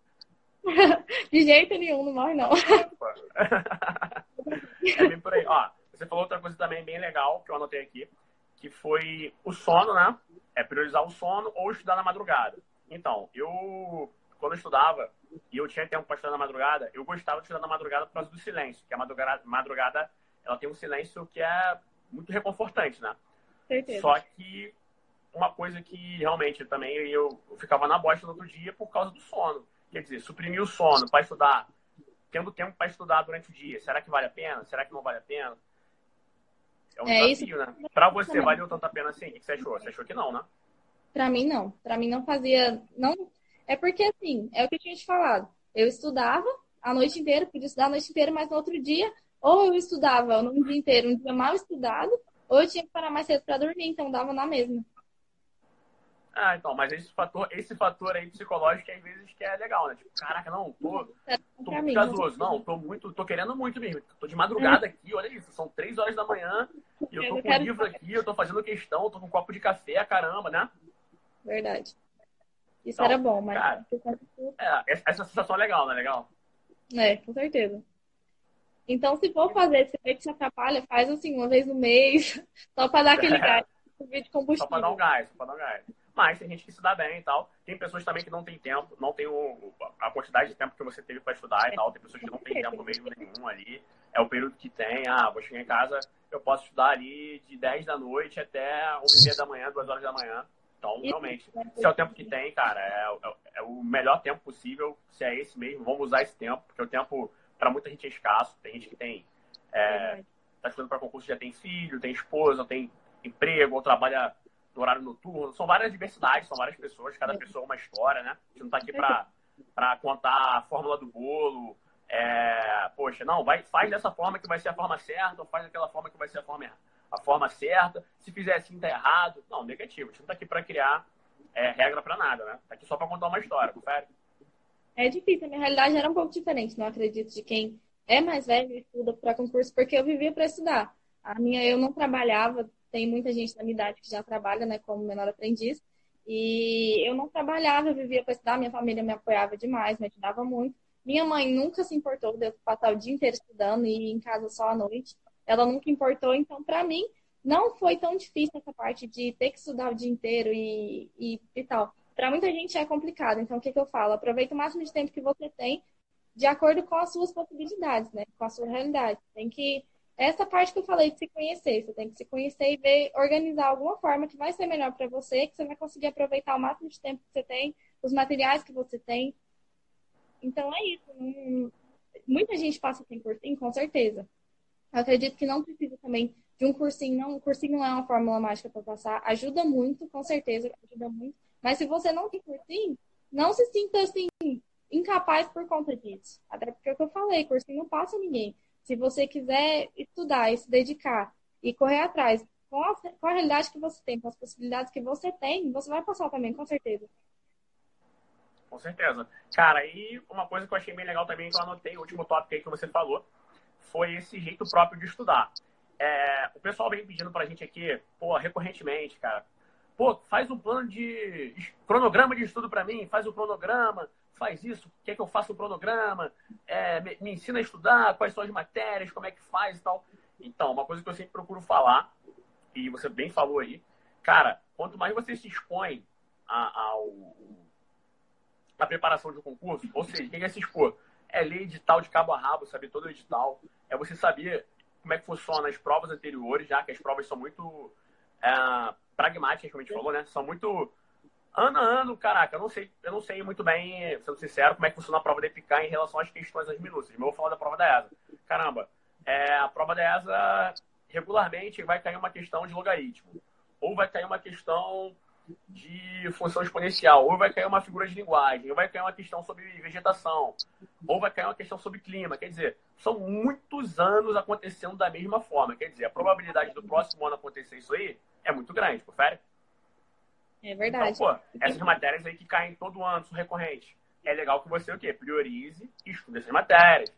*laughs* De jeito nenhum, não morre não. *laughs* é bem por aí. Ó, você falou outra coisa também bem legal que eu anotei aqui, que foi o sono, né? É priorizar o sono ou estudar na madrugada. Então, eu quando eu estudava e eu tinha tempo para estudar na madrugada, eu gostava de estudar na madrugada por causa do silêncio, que a madrugada, madrugada ela tem um silêncio que é muito reconfortante, né? Certeza. Só que uma coisa que realmente também eu, eu ficava na bosta no outro dia por causa do sono. Quer dizer, suprimir o sono para estudar, tendo tempo para estudar durante o dia, será que vale a pena? Será que não vale a pena? É um é desafio, isso. né? Para você, valeu tanto a pena assim? O que você achou? Você achou que não, né? Para mim, não. Para mim, não fazia. Não... É porque, assim, é o que eu tinha te falado. Eu estudava a noite inteira, podia estudar a noite inteira, mas no outro dia, ou eu estudava no dia inteiro, um dia mal estudado, ou eu tinha que parar mais cedo para dormir, então dava na mesma. Ah, então, mas esse fator, esse fator aí psicológico às vezes que é legal, né? Tipo, caraca, não, tô, tô muito gasoso, não, tô muito, tô querendo muito mesmo. Tô de madrugada aqui, olha isso, são três horas da manhã e eu tô com o livro aqui, eu tô fazendo questão, tô com um copo de café, caramba, né? Verdade. Isso então, era bom, mas. Cara, é, essa sensação é legal, não é legal? É, com certeza. Então, se for fazer, se vê que se atrapalha, faz assim, uma vez no mês, *laughs* só pra dar aquele *laughs* gás. De combustível. Só pra dar um gás, só pra dar um gás. Mas tem gente que se dá bem e tal. Tem pessoas também que não tem tempo, não tem o, a quantidade de tempo que você teve para estudar e tal. Tem pessoas que não tem *laughs* tempo mesmo nenhum ali. É o período que tem. Ah, vou chegar em casa, eu posso estudar ali de 10 da noite até 1 e meia da manhã, 2 horas da manhã. Então, realmente, se é o tempo que tem, cara, é, é, é, o melhor tempo possível. Se é esse mesmo, vamos usar esse tempo, porque o tempo, para muita gente, é escasso. Tem gente que tem. É, tá estudando para concurso, já tem filho, tem esposa, tem emprego, ou trabalha no horário noturno. São várias diversidades, são várias pessoas, cada pessoa é uma história, né? A gente não está aqui para contar a fórmula do bolo. É, poxa, não, vai, faz dessa forma que vai ser a forma certa, ou faz daquela forma que vai ser a forma, a forma certa. Se fizer assim, tá errado. Não, negativo. A gente não está aqui para criar é, regra para nada, né? Tá aqui só para contar uma história, confere? É difícil, a minha realidade era um pouco diferente, não acredito, de quem é mais velho e estuda para concurso, porque eu vivia para estudar. A minha, eu não trabalhava, tem muita gente da minha idade que já trabalha, né, como menor aprendiz. E eu não trabalhava, eu vivia para estudar, minha família me apoiava demais, me ajudava muito. Minha mãe nunca se importou de eu passar o dia inteiro estudando e ir em casa só à noite. Ela nunca importou, então para mim não foi tão difícil essa parte de ter que estudar o dia inteiro e, e, e tal. Para muita gente é complicado, então o que, que eu falo? Aproveita o máximo de tempo que você tem de acordo com as suas possibilidades, né? Com a sua realidade. Tem que essa parte que eu falei de se conhecer. Você tem que se conhecer e ver, organizar alguma forma que vai ser melhor para você, que você vai conseguir aproveitar o máximo de tempo que você tem, os materiais que você tem. Então é isso. Muita gente passa sem cursinho, com certeza. Eu acredito que não precisa também de um cursinho. Não, um cursinho não é uma fórmula mágica para passar. Ajuda muito, com certeza, ajuda muito. Mas se você não tem cursinho, não se sinta assim incapaz por conta disso. Até porque é o que eu falei, cursinho não passa ninguém. Se você quiser estudar e se dedicar e correr atrás com a, com a realidade que você tem, com as possibilidades que você tem, você vai passar também, com certeza. Com certeza. Cara, e uma coisa que eu achei bem legal também, que eu anotei, o último tópico aí que você falou, foi esse jeito próprio de estudar. É, o pessoal vem pedindo pra gente aqui, pô, recorrentemente, cara, pô, faz um plano de cronograma de estudo para mim, faz o um cronograma, faz isso, quer que eu faça um cronograma, é, me, me, ensina a estudar, quais são as matérias, como é que faz e tal. Então, uma coisa que eu sempre procuro falar, e você bem falou aí, cara, quanto mais você se expõe ao, a preparação de um concurso, ou seja, quem quer se expor? É ler edital de cabo a rabo, saber todo o edital, é você saber como é que funciona as provas anteriores, já que as provas são muito é, pragmáticas, como a gente falou, né? São muito ano a ano, caraca, eu não sei, eu não sei muito bem, sendo sincero, como é que funciona a prova da EPICAR em relação às questões das minúcias. Mas eu vou falar da prova da ESA. Caramba, é, a prova da ESA regularmente vai cair uma questão de logaritmo, ou vai cair uma questão de função exponencial, ou vai cair uma figura de linguagem, ou vai cair uma questão sobre vegetação, ou vai cair uma questão sobre clima. Quer dizer, são muitos anos acontecendo da mesma forma. Quer dizer, a probabilidade do próximo ano acontecer isso aí é muito grande, confere? É verdade. Então, pô, essas matérias aí que caem todo ano, são recorrentes. É legal que você o quê? Priorize e estude essas matérias.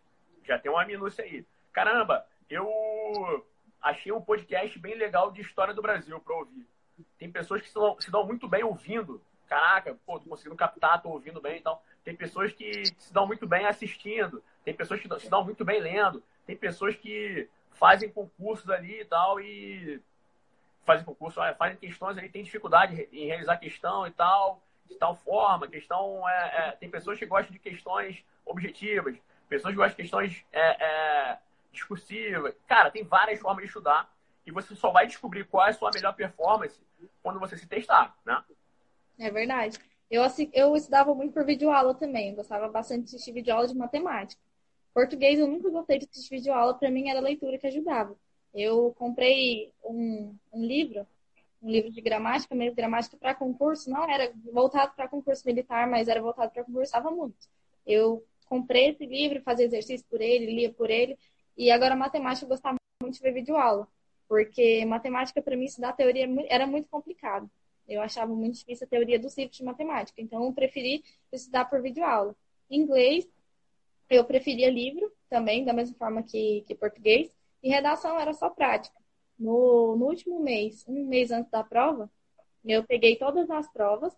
Já tem uma minúcia aí. Caramba, eu achei um podcast bem legal de história do Brasil para ouvir. Tem pessoas que se dão, se dão, muito bem ouvindo. Caraca, pô, tô conseguindo captar, tô ouvindo bem e então. tal. Tem pessoas que se dão muito bem assistindo. Tem pessoas que se dão muito bem lendo. Tem pessoas que fazem concursos ali e tal e fazem concurso, fazem questões ali, tem dificuldade em realizar questão e tal, de tal forma. Questão é, é tem pessoas que gostam de questões objetivas, pessoas que gostam de questões é, é discursivas. Cara, tem várias formas de estudar e você só vai descobrir qual é a sua melhor performance quando você se testar, né? É verdade. Eu, eu estudava muito por videoaula também. Eu gostava bastante de assistir videoaula de matemática. Português eu nunca gostei de assistir videoaula. Para mim era a leitura que ajudava. Eu comprei um, um livro, um livro de gramática, meio gramática para concurso. Não era voltado para concurso militar, mas era voltado para concurso. Muito. Eu comprei esse livro, fazia exercício por ele, lia por ele. E agora matemática eu gostava muito de ver videoaula. Porque matemática, para mim, estudar teoria era muito complicado. Eu achava muito difícil a teoria do ciclo de matemática. Então, eu preferi estudar por videoaula. Inglês, eu preferia livro também, da mesma forma que, que português. E redação era só prática. No, no último mês, um mês antes da prova, eu peguei todas as provas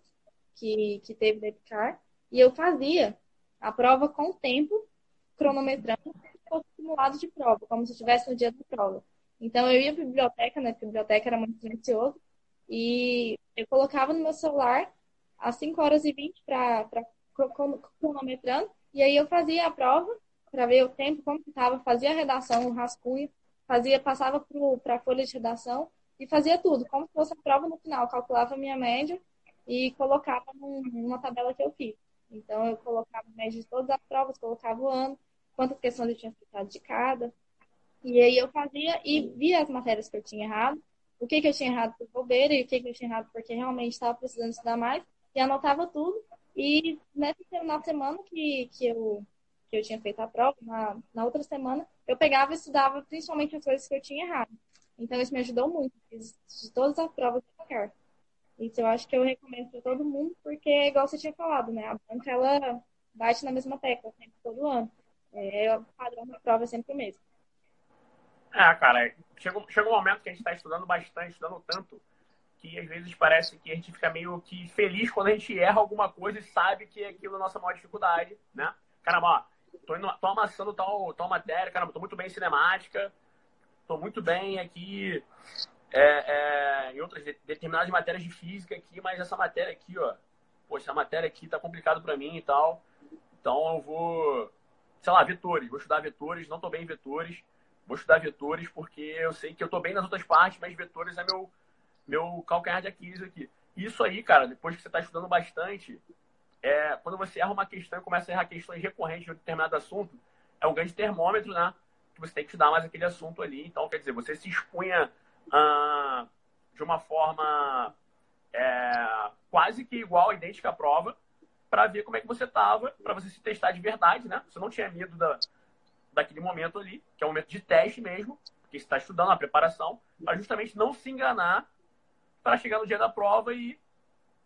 que, que teve da EPICAR e eu fazia a prova com o tempo, cronometrando, como simulado de prova, como se estivesse no dia da prova. Então, eu ia para a biblioteca, né? A biblioteca era muito silencioso. E eu colocava no meu celular às 5 horas e 20 para cronometrando. E aí eu fazia a prova para ver o tempo, como que estava, fazia a redação, o rascunho, fazia, passava para a folha de redação e fazia tudo, como se fosse a prova no final. Calculava a minha média e colocava num, numa tabela que eu fiz. Então, eu colocava a média de todas as provas, colocava o ano, quantas questões eu tinha acertado de cada. E aí eu fazia e via as matérias que eu tinha errado, o que, que eu tinha errado por bobeira e o que, que eu tinha errado porque realmente estava precisando estudar mais, e anotava tudo. E nessa na semana que, que, eu, que eu tinha feito a prova, na, na outra semana, eu pegava e estudava principalmente as coisas que eu tinha errado. Então isso me ajudou muito, fiz de todas as provas que eu quero. Isso eu acho que eu recomendo para todo mundo, porque, igual você tinha falado, né? A banca, ela bate na mesma tecla sempre, todo ano. É, o padrão da prova é sempre o mesmo. É, cara, chega, chega um momento que a gente está estudando bastante, estudando tanto, que às vezes parece que a gente fica meio que feliz quando a gente erra alguma coisa e sabe que aquilo é a nossa maior dificuldade, né? Caramba, ó, tô, indo, tô amassando tal, tal matéria, caramba, tô muito bem em cinemática, tô muito bem aqui é, é, em outras determinadas matérias de física aqui, mas essa matéria aqui, ó, poxa, essa matéria aqui tá complicado para mim e tal, então eu vou, sei lá, vetores, vou estudar vetores, não tô bem em vetores, vou estudar vetores porque eu sei que eu estou bem nas outras partes, mas vetores é meu, meu calcanhar de Aquiles aqui. Isso aí, cara, depois que você está estudando bastante, é, quando você erra uma questão e começa a errar questões recorrentes de um determinado assunto, é um grande termômetro, né? Que você tem que estudar mais aquele assunto ali. Então, quer dizer, você se expunha ah, de uma forma é, quase que igual, idêntica à prova, para ver como é que você estava, para você se testar de verdade, né? Você não tinha medo da, daquele momento ali, que é um momento de teste mesmo, que está estudando a preparação, para justamente não se enganar para chegar no dia da prova e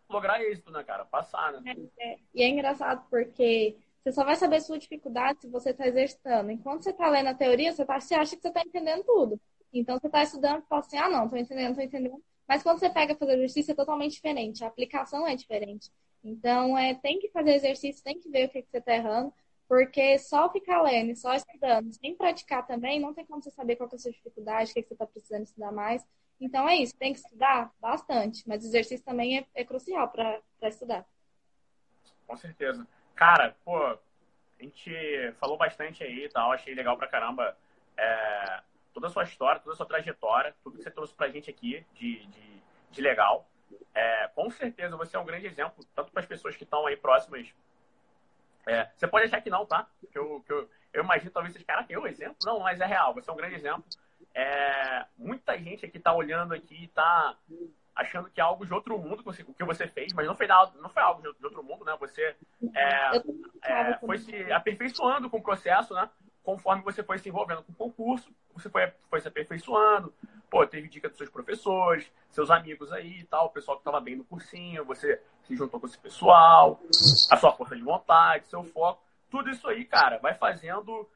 lograr êxito, né, cara? Passar, né? É, é. E é engraçado porque você só vai saber sua dificuldade se você está exercitando. Enquanto você está lendo a teoria, você, tá, você acha que você está entendendo tudo. Então você está estudando e fala assim, ah, não, estou entendendo, estou entendendo. Mas quando você pega fazer exercício, é totalmente diferente. A aplicação é diferente. Então, é, tem que fazer exercício, tem que ver o que, que você está errando. Porque só ficar lendo, só estudando, sem praticar também, não tem como você saber qual é a sua dificuldade, o que, é que você está precisando estudar mais. Então é isso, tem que estudar bastante, mas exercício também é, é crucial para estudar. Com certeza. Cara, pô, a gente falou bastante aí e tal, achei legal pra caramba é, toda a sua história, toda a sua trajetória, tudo que você trouxe pra gente aqui de, de, de legal. é, com certeza você é um grande exemplo, tanto para as pessoas que estão aí próximas. É, você pode achar que não, tá? Que eu, que eu, eu imagino talvez vocês, caraca, eu exemplo? Não, mas é real, você é um grande exemplo. É, muita gente aqui está olhando aqui, está achando que é algo de outro mundo o que você fez, mas não foi, não foi algo de outro mundo, né? Você é, é, foi se aperfeiçoando com o processo, né? Conforme você foi se envolvendo com o concurso, você foi, foi se aperfeiçoando. Pô, teve dica dos seus professores, seus amigos aí e tal, o pessoal que estava bem no cursinho, você se juntou com esse pessoal, a sua força de vontade, seu foco. Tudo isso aí, cara, vai fazendo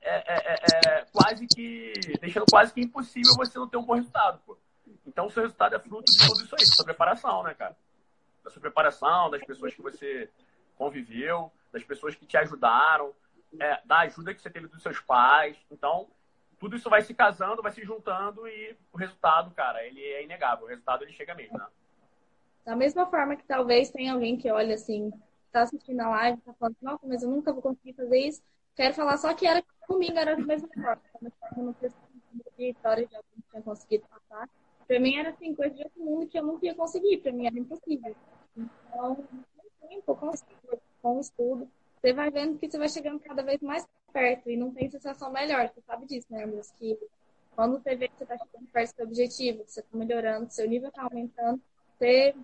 é, é, é, é quase que. deixando quase que impossível você não ter um bom resultado, pô. Então, o seu resultado é fruto de tudo isso aí, da sua preparação, né, cara? Da sua preparação, das pessoas que você conviveu, das pessoas que te ajudaram, é, da ajuda que você teve dos seus pais. Então, tudo isso vai se casando, vai se juntando e o resultado, cara, ele é inegável. O resultado, ele chega mesmo, né? Da mesma forma que talvez tenha alguém que olha assim, tá assistindo a live, tá falando, nossa, mas eu nunca vou conseguir fazer isso. Quero falar só que era comigo, era da mesma forma. Eu não de história de alguém que tinha conseguido passar. Pra mim era assim, coisa de outro mundo que eu não ia conseguir, pra mim era impossível. Então, tempo, o com o estudo, você vai vendo que você vai chegando cada vez mais perto e não tem sensação melhor. Você sabe disso, né, Amigos? Que quando você vê que você está chegando perto do seu objetivo, que você está melhorando, seu nível está aumentando, você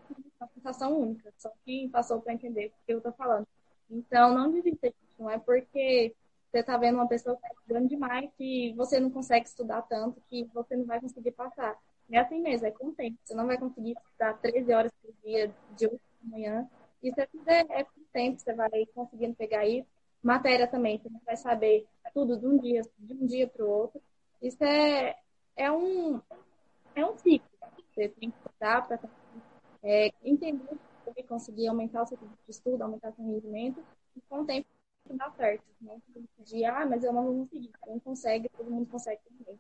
uma sensação única. Só quem passou para entender o que eu estou falando. Então, não desista, não é porque você está vendo uma pessoa que está estudando demais que você não consegue estudar tanto que você não vai conseguir passar. É assim mesmo, é com o tempo. Você não vai conseguir estudar 13 horas por dia, de 8 da manhã. E se você fizer, é com o tempo, você vai conseguindo pegar isso. Matéria também, você vai saber tudo de um dia, de um dia para o outro. Isso é, é, um, é um ciclo. Você tem que estudar para é, entender e conseguir aumentar o seu de estudo, aumentar o seu rendimento. E com o tempo dá certo. Não de, ah, mas eu não vou conseguir. Consegue, todo mundo consegue também.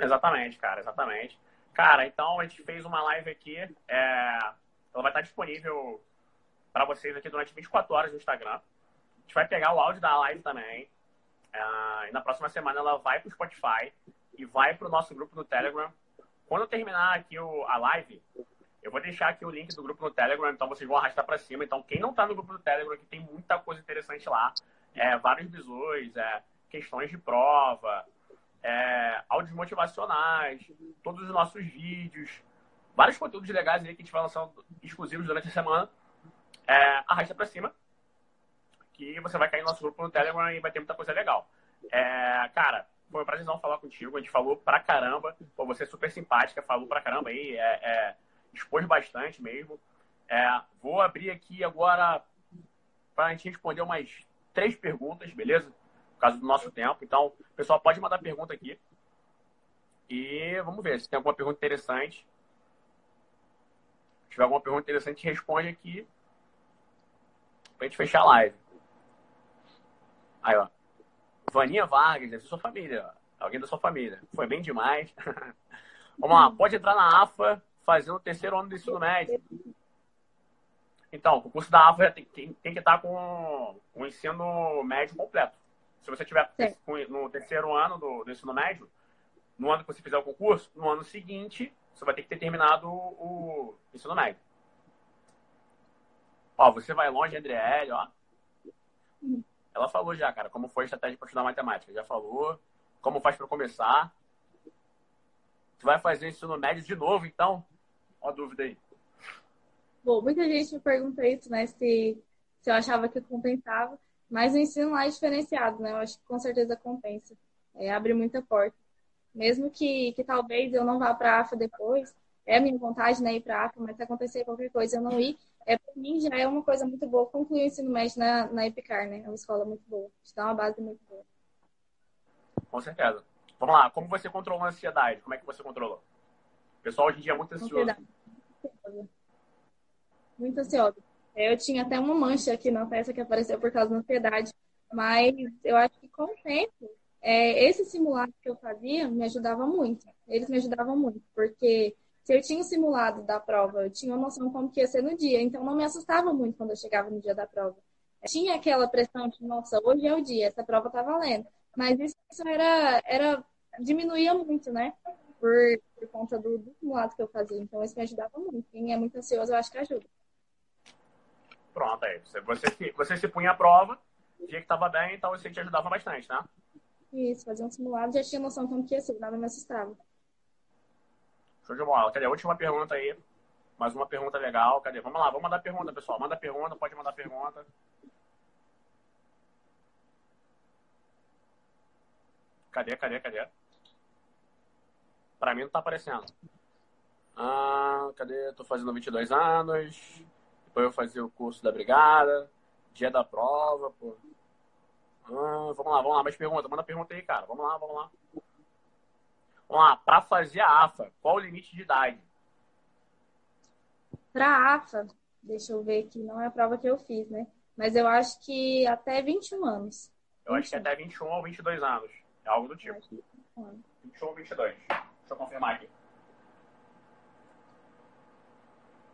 Exatamente, cara, exatamente. Cara, então a gente fez uma live aqui. É... Ela vai estar disponível para vocês aqui durante 24 horas no Instagram. A gente vai pegar o áudio da live também. É... E na próxima semana ela vai para o Spotify e vai para o nosso grupo no Telegram. Quando eu terminar aqui o... a live, eu vou deixar aqui o link do grupo no Telegram, então vocês vão arrastar para cima. Então, quem não está no grupo do Telegram, que tem muita coisa interessante lá, é, vários bisões, é, questões de prova, é, áudios motivacionais, todos os nossos vídeos, vários conteúdos legais aí que a gente vai lançar exclusivos durante a semana. É, arrasta para cima, que você vai cair no nosso grupo no Telegram e vai ter muita coisa legal. É, cara, foi um prazer falar contigo. A gente falou pra caramba. Pô, você é super simpática, falou pra caramba aí, é, é, expôs bastante mesmo. É, vou abrir aqui agora para a gente responder umas três perguntas, beleza? causa do nosso tempo. Então, pessoal pode mandar pergunta aqui. E vamos ver se tem alguma pergunta interessante. Se tiver alguma pergunta interessante, responde aqui. Pra gente fechar a live. Aí, ó. Vaninha Vargas, é sua família. Ó. Alguém da sua família. Foi bem demais. *laughs* vamos lá. Pode entrar na AFA fazendo o terceiro ano do ensino médio. Então, o curso da AFA tem, tem, tem que estar com o ensino médio completo. Se você tiver no terceiro ano do, do, ensino médio, no ano que você fizer o concurso, no ano seguinte, você vai ter que ter terminado o, ensino médio. Ó, você vai longe, Andriele, ó. Ela falou já, cara, como foi a estratégia para estudar matemática. Já falou. Como faz para começar. Você vai fazer ensino médio de novo, então? Ó a dúvida aí. Bom, muita gente me pergunta isso, né? Se, se eu achava que compensava. Mas o ensino lá é diferenciado, né? Eu acho que com certeza compensa. É, abre muita porta. Mesmo que, que talvez eu não vá para a AFA depois, é a minha vontade, né, ir para a AFA, mas se acontecer qualquer coisa eu não ir, é, para mim já é uma coisa muito boa concluir o ensino médio na, na Epicar, né? É uma escola muito boa. Te dá uma base muito boa. Com certeza. Vamos lá, como você controlou a ansiedade? Como é que você controlou? O pessoal hoje em dia é muito ansioso. Ansiedade. Muito ansioso. Eu tinha até uma mancha aqui na peça que apareceu por causa da ansiedade, mas eu acho que com o tempo, é, esse simulado que eu fazia me ajudava muito. Eles me ajudavam muito, porque se eu tinha o simulado da prova, eu tinha uma noção como que ia ser no dia, então não me assustava muito quando eu chegava no dia da prova. Tinha aquela pressão de, nossa, hoje é o dia, essa prova tá valendo. Mas isso era, era diminuía muito, né? por, por conta do, do simulado que eu fazia. Então, isso me ajudava muito. Quem é muito ansioso, eu acho que ajuda. Pronto, aí. Você, você, você se punha à prova, via que estava bem, então isso te ajudava bastante, né? Isso, fazia um simulado, já tinha noção como que ia ser, nada me assustava. Show de bola. Cadê última pergunta aí? Mais uma pergunta legal. Cadê? Vamos lá, vamos mandar pergunta, pessoal. Manda pergunta, pode mandar pergunta. Cadê, cadê, cadê? Pra mim não tá aparecendo. Ah, cadê? Tô fazendo 22 anos. Depois eu fazer o curso da brigada. Dia da prova, pô. Ah, vamos lá, vamos lá. Mais pergunta. Manda pergunta aí, cara. Vamos lá, vamos lá. Vamos lá. Pra fazer a AFA, qual o limite de idade? Pra AFA, deixa eu ver aqui. Não é a prova que eu fiz, né? Mas eu acho que até 21 anos. Eu 21. acho que até 21 ou 22 anos. É algo do tipo. 21 ou 22. Deixa eu confirmar aqui.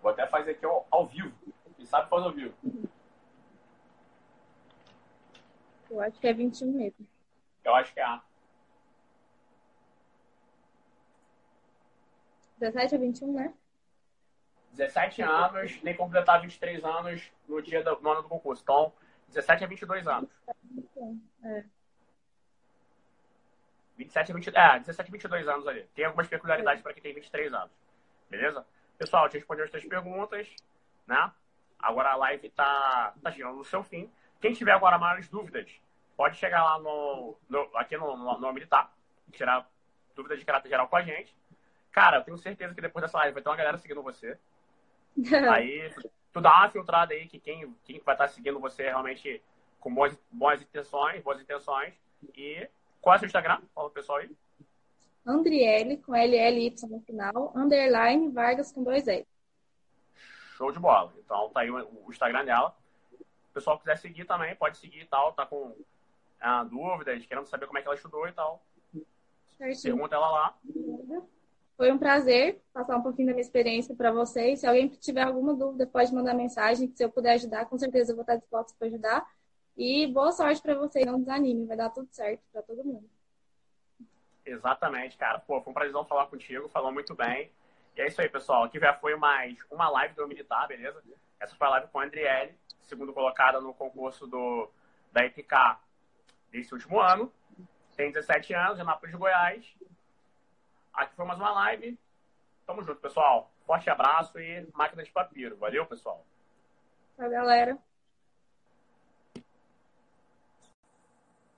Vou até fazer aqui ao, ao vivo. Quem sabe faz ao vivo. Eu acho que é 21 mesmo. Eu acho que é A. 17 a 21, né? 17 anos, nem completar 23 anos no dia do, no ano do concurso. Então, 17 a 22 anos. É. 27 a 22, é, 17 a 22 anos ali. Tem algumas peculiaridades para quem tem 23 anos. Beleza? Pessoal, te respondi as três perguntas, né? Agora a live tá, tá chegando no seu fim. Quem tiver agora maiores dúvidas, pode chegar lá no, no aqui no, no, no Militar, tirar dúvidas de caráter geral com a gente. Cara, eu tenho certeza que depois dessa live vai ter uma galera seguindo você. *laughs* aí, tu dá uma filtrada aí que quem, quem vai estar seguindo você realmente com boas, boas intenções, boas intenções. E qual é o seu Instagram? Fala pro pessoal aí. Andriele, com LLY no final, underline Vargas com dois L. Show de bola. Então tá aí o Instagram dela. Se o pessoal quiser seguir também, pode seguir e tal. Tá com ah, dúvidas, querendo saber como é que ela estudou e tal. Certinho. Pergunta ela lá. Foi um prazer passar um pouquinho da minha experiência para vocês. Se alguém tiver alguma dúvida, pode mandar mensagem. Se eu puder ajudar, com certeza eu vou estar disposta para ajudar. E boa sorte para vocês. Não desanime, vai dar tudo certo para todo mundo. Exatamente, cara. Pô, foi um prazer falar contigo. Falou muito bem. E é isso aí, pessoal. Aqui já foi mais uma live do Militar, beleza? Essa foi a live com a Andriele, segundo colocada no concurso do, da EPK desse último ano. Tem 17 anos, Anápolis, Goiás. Aqui foi mais uma live. Tamo junto, pessoal. Forte abraço e máquina de papiro. Valeu, pessoal. Tchau, galera.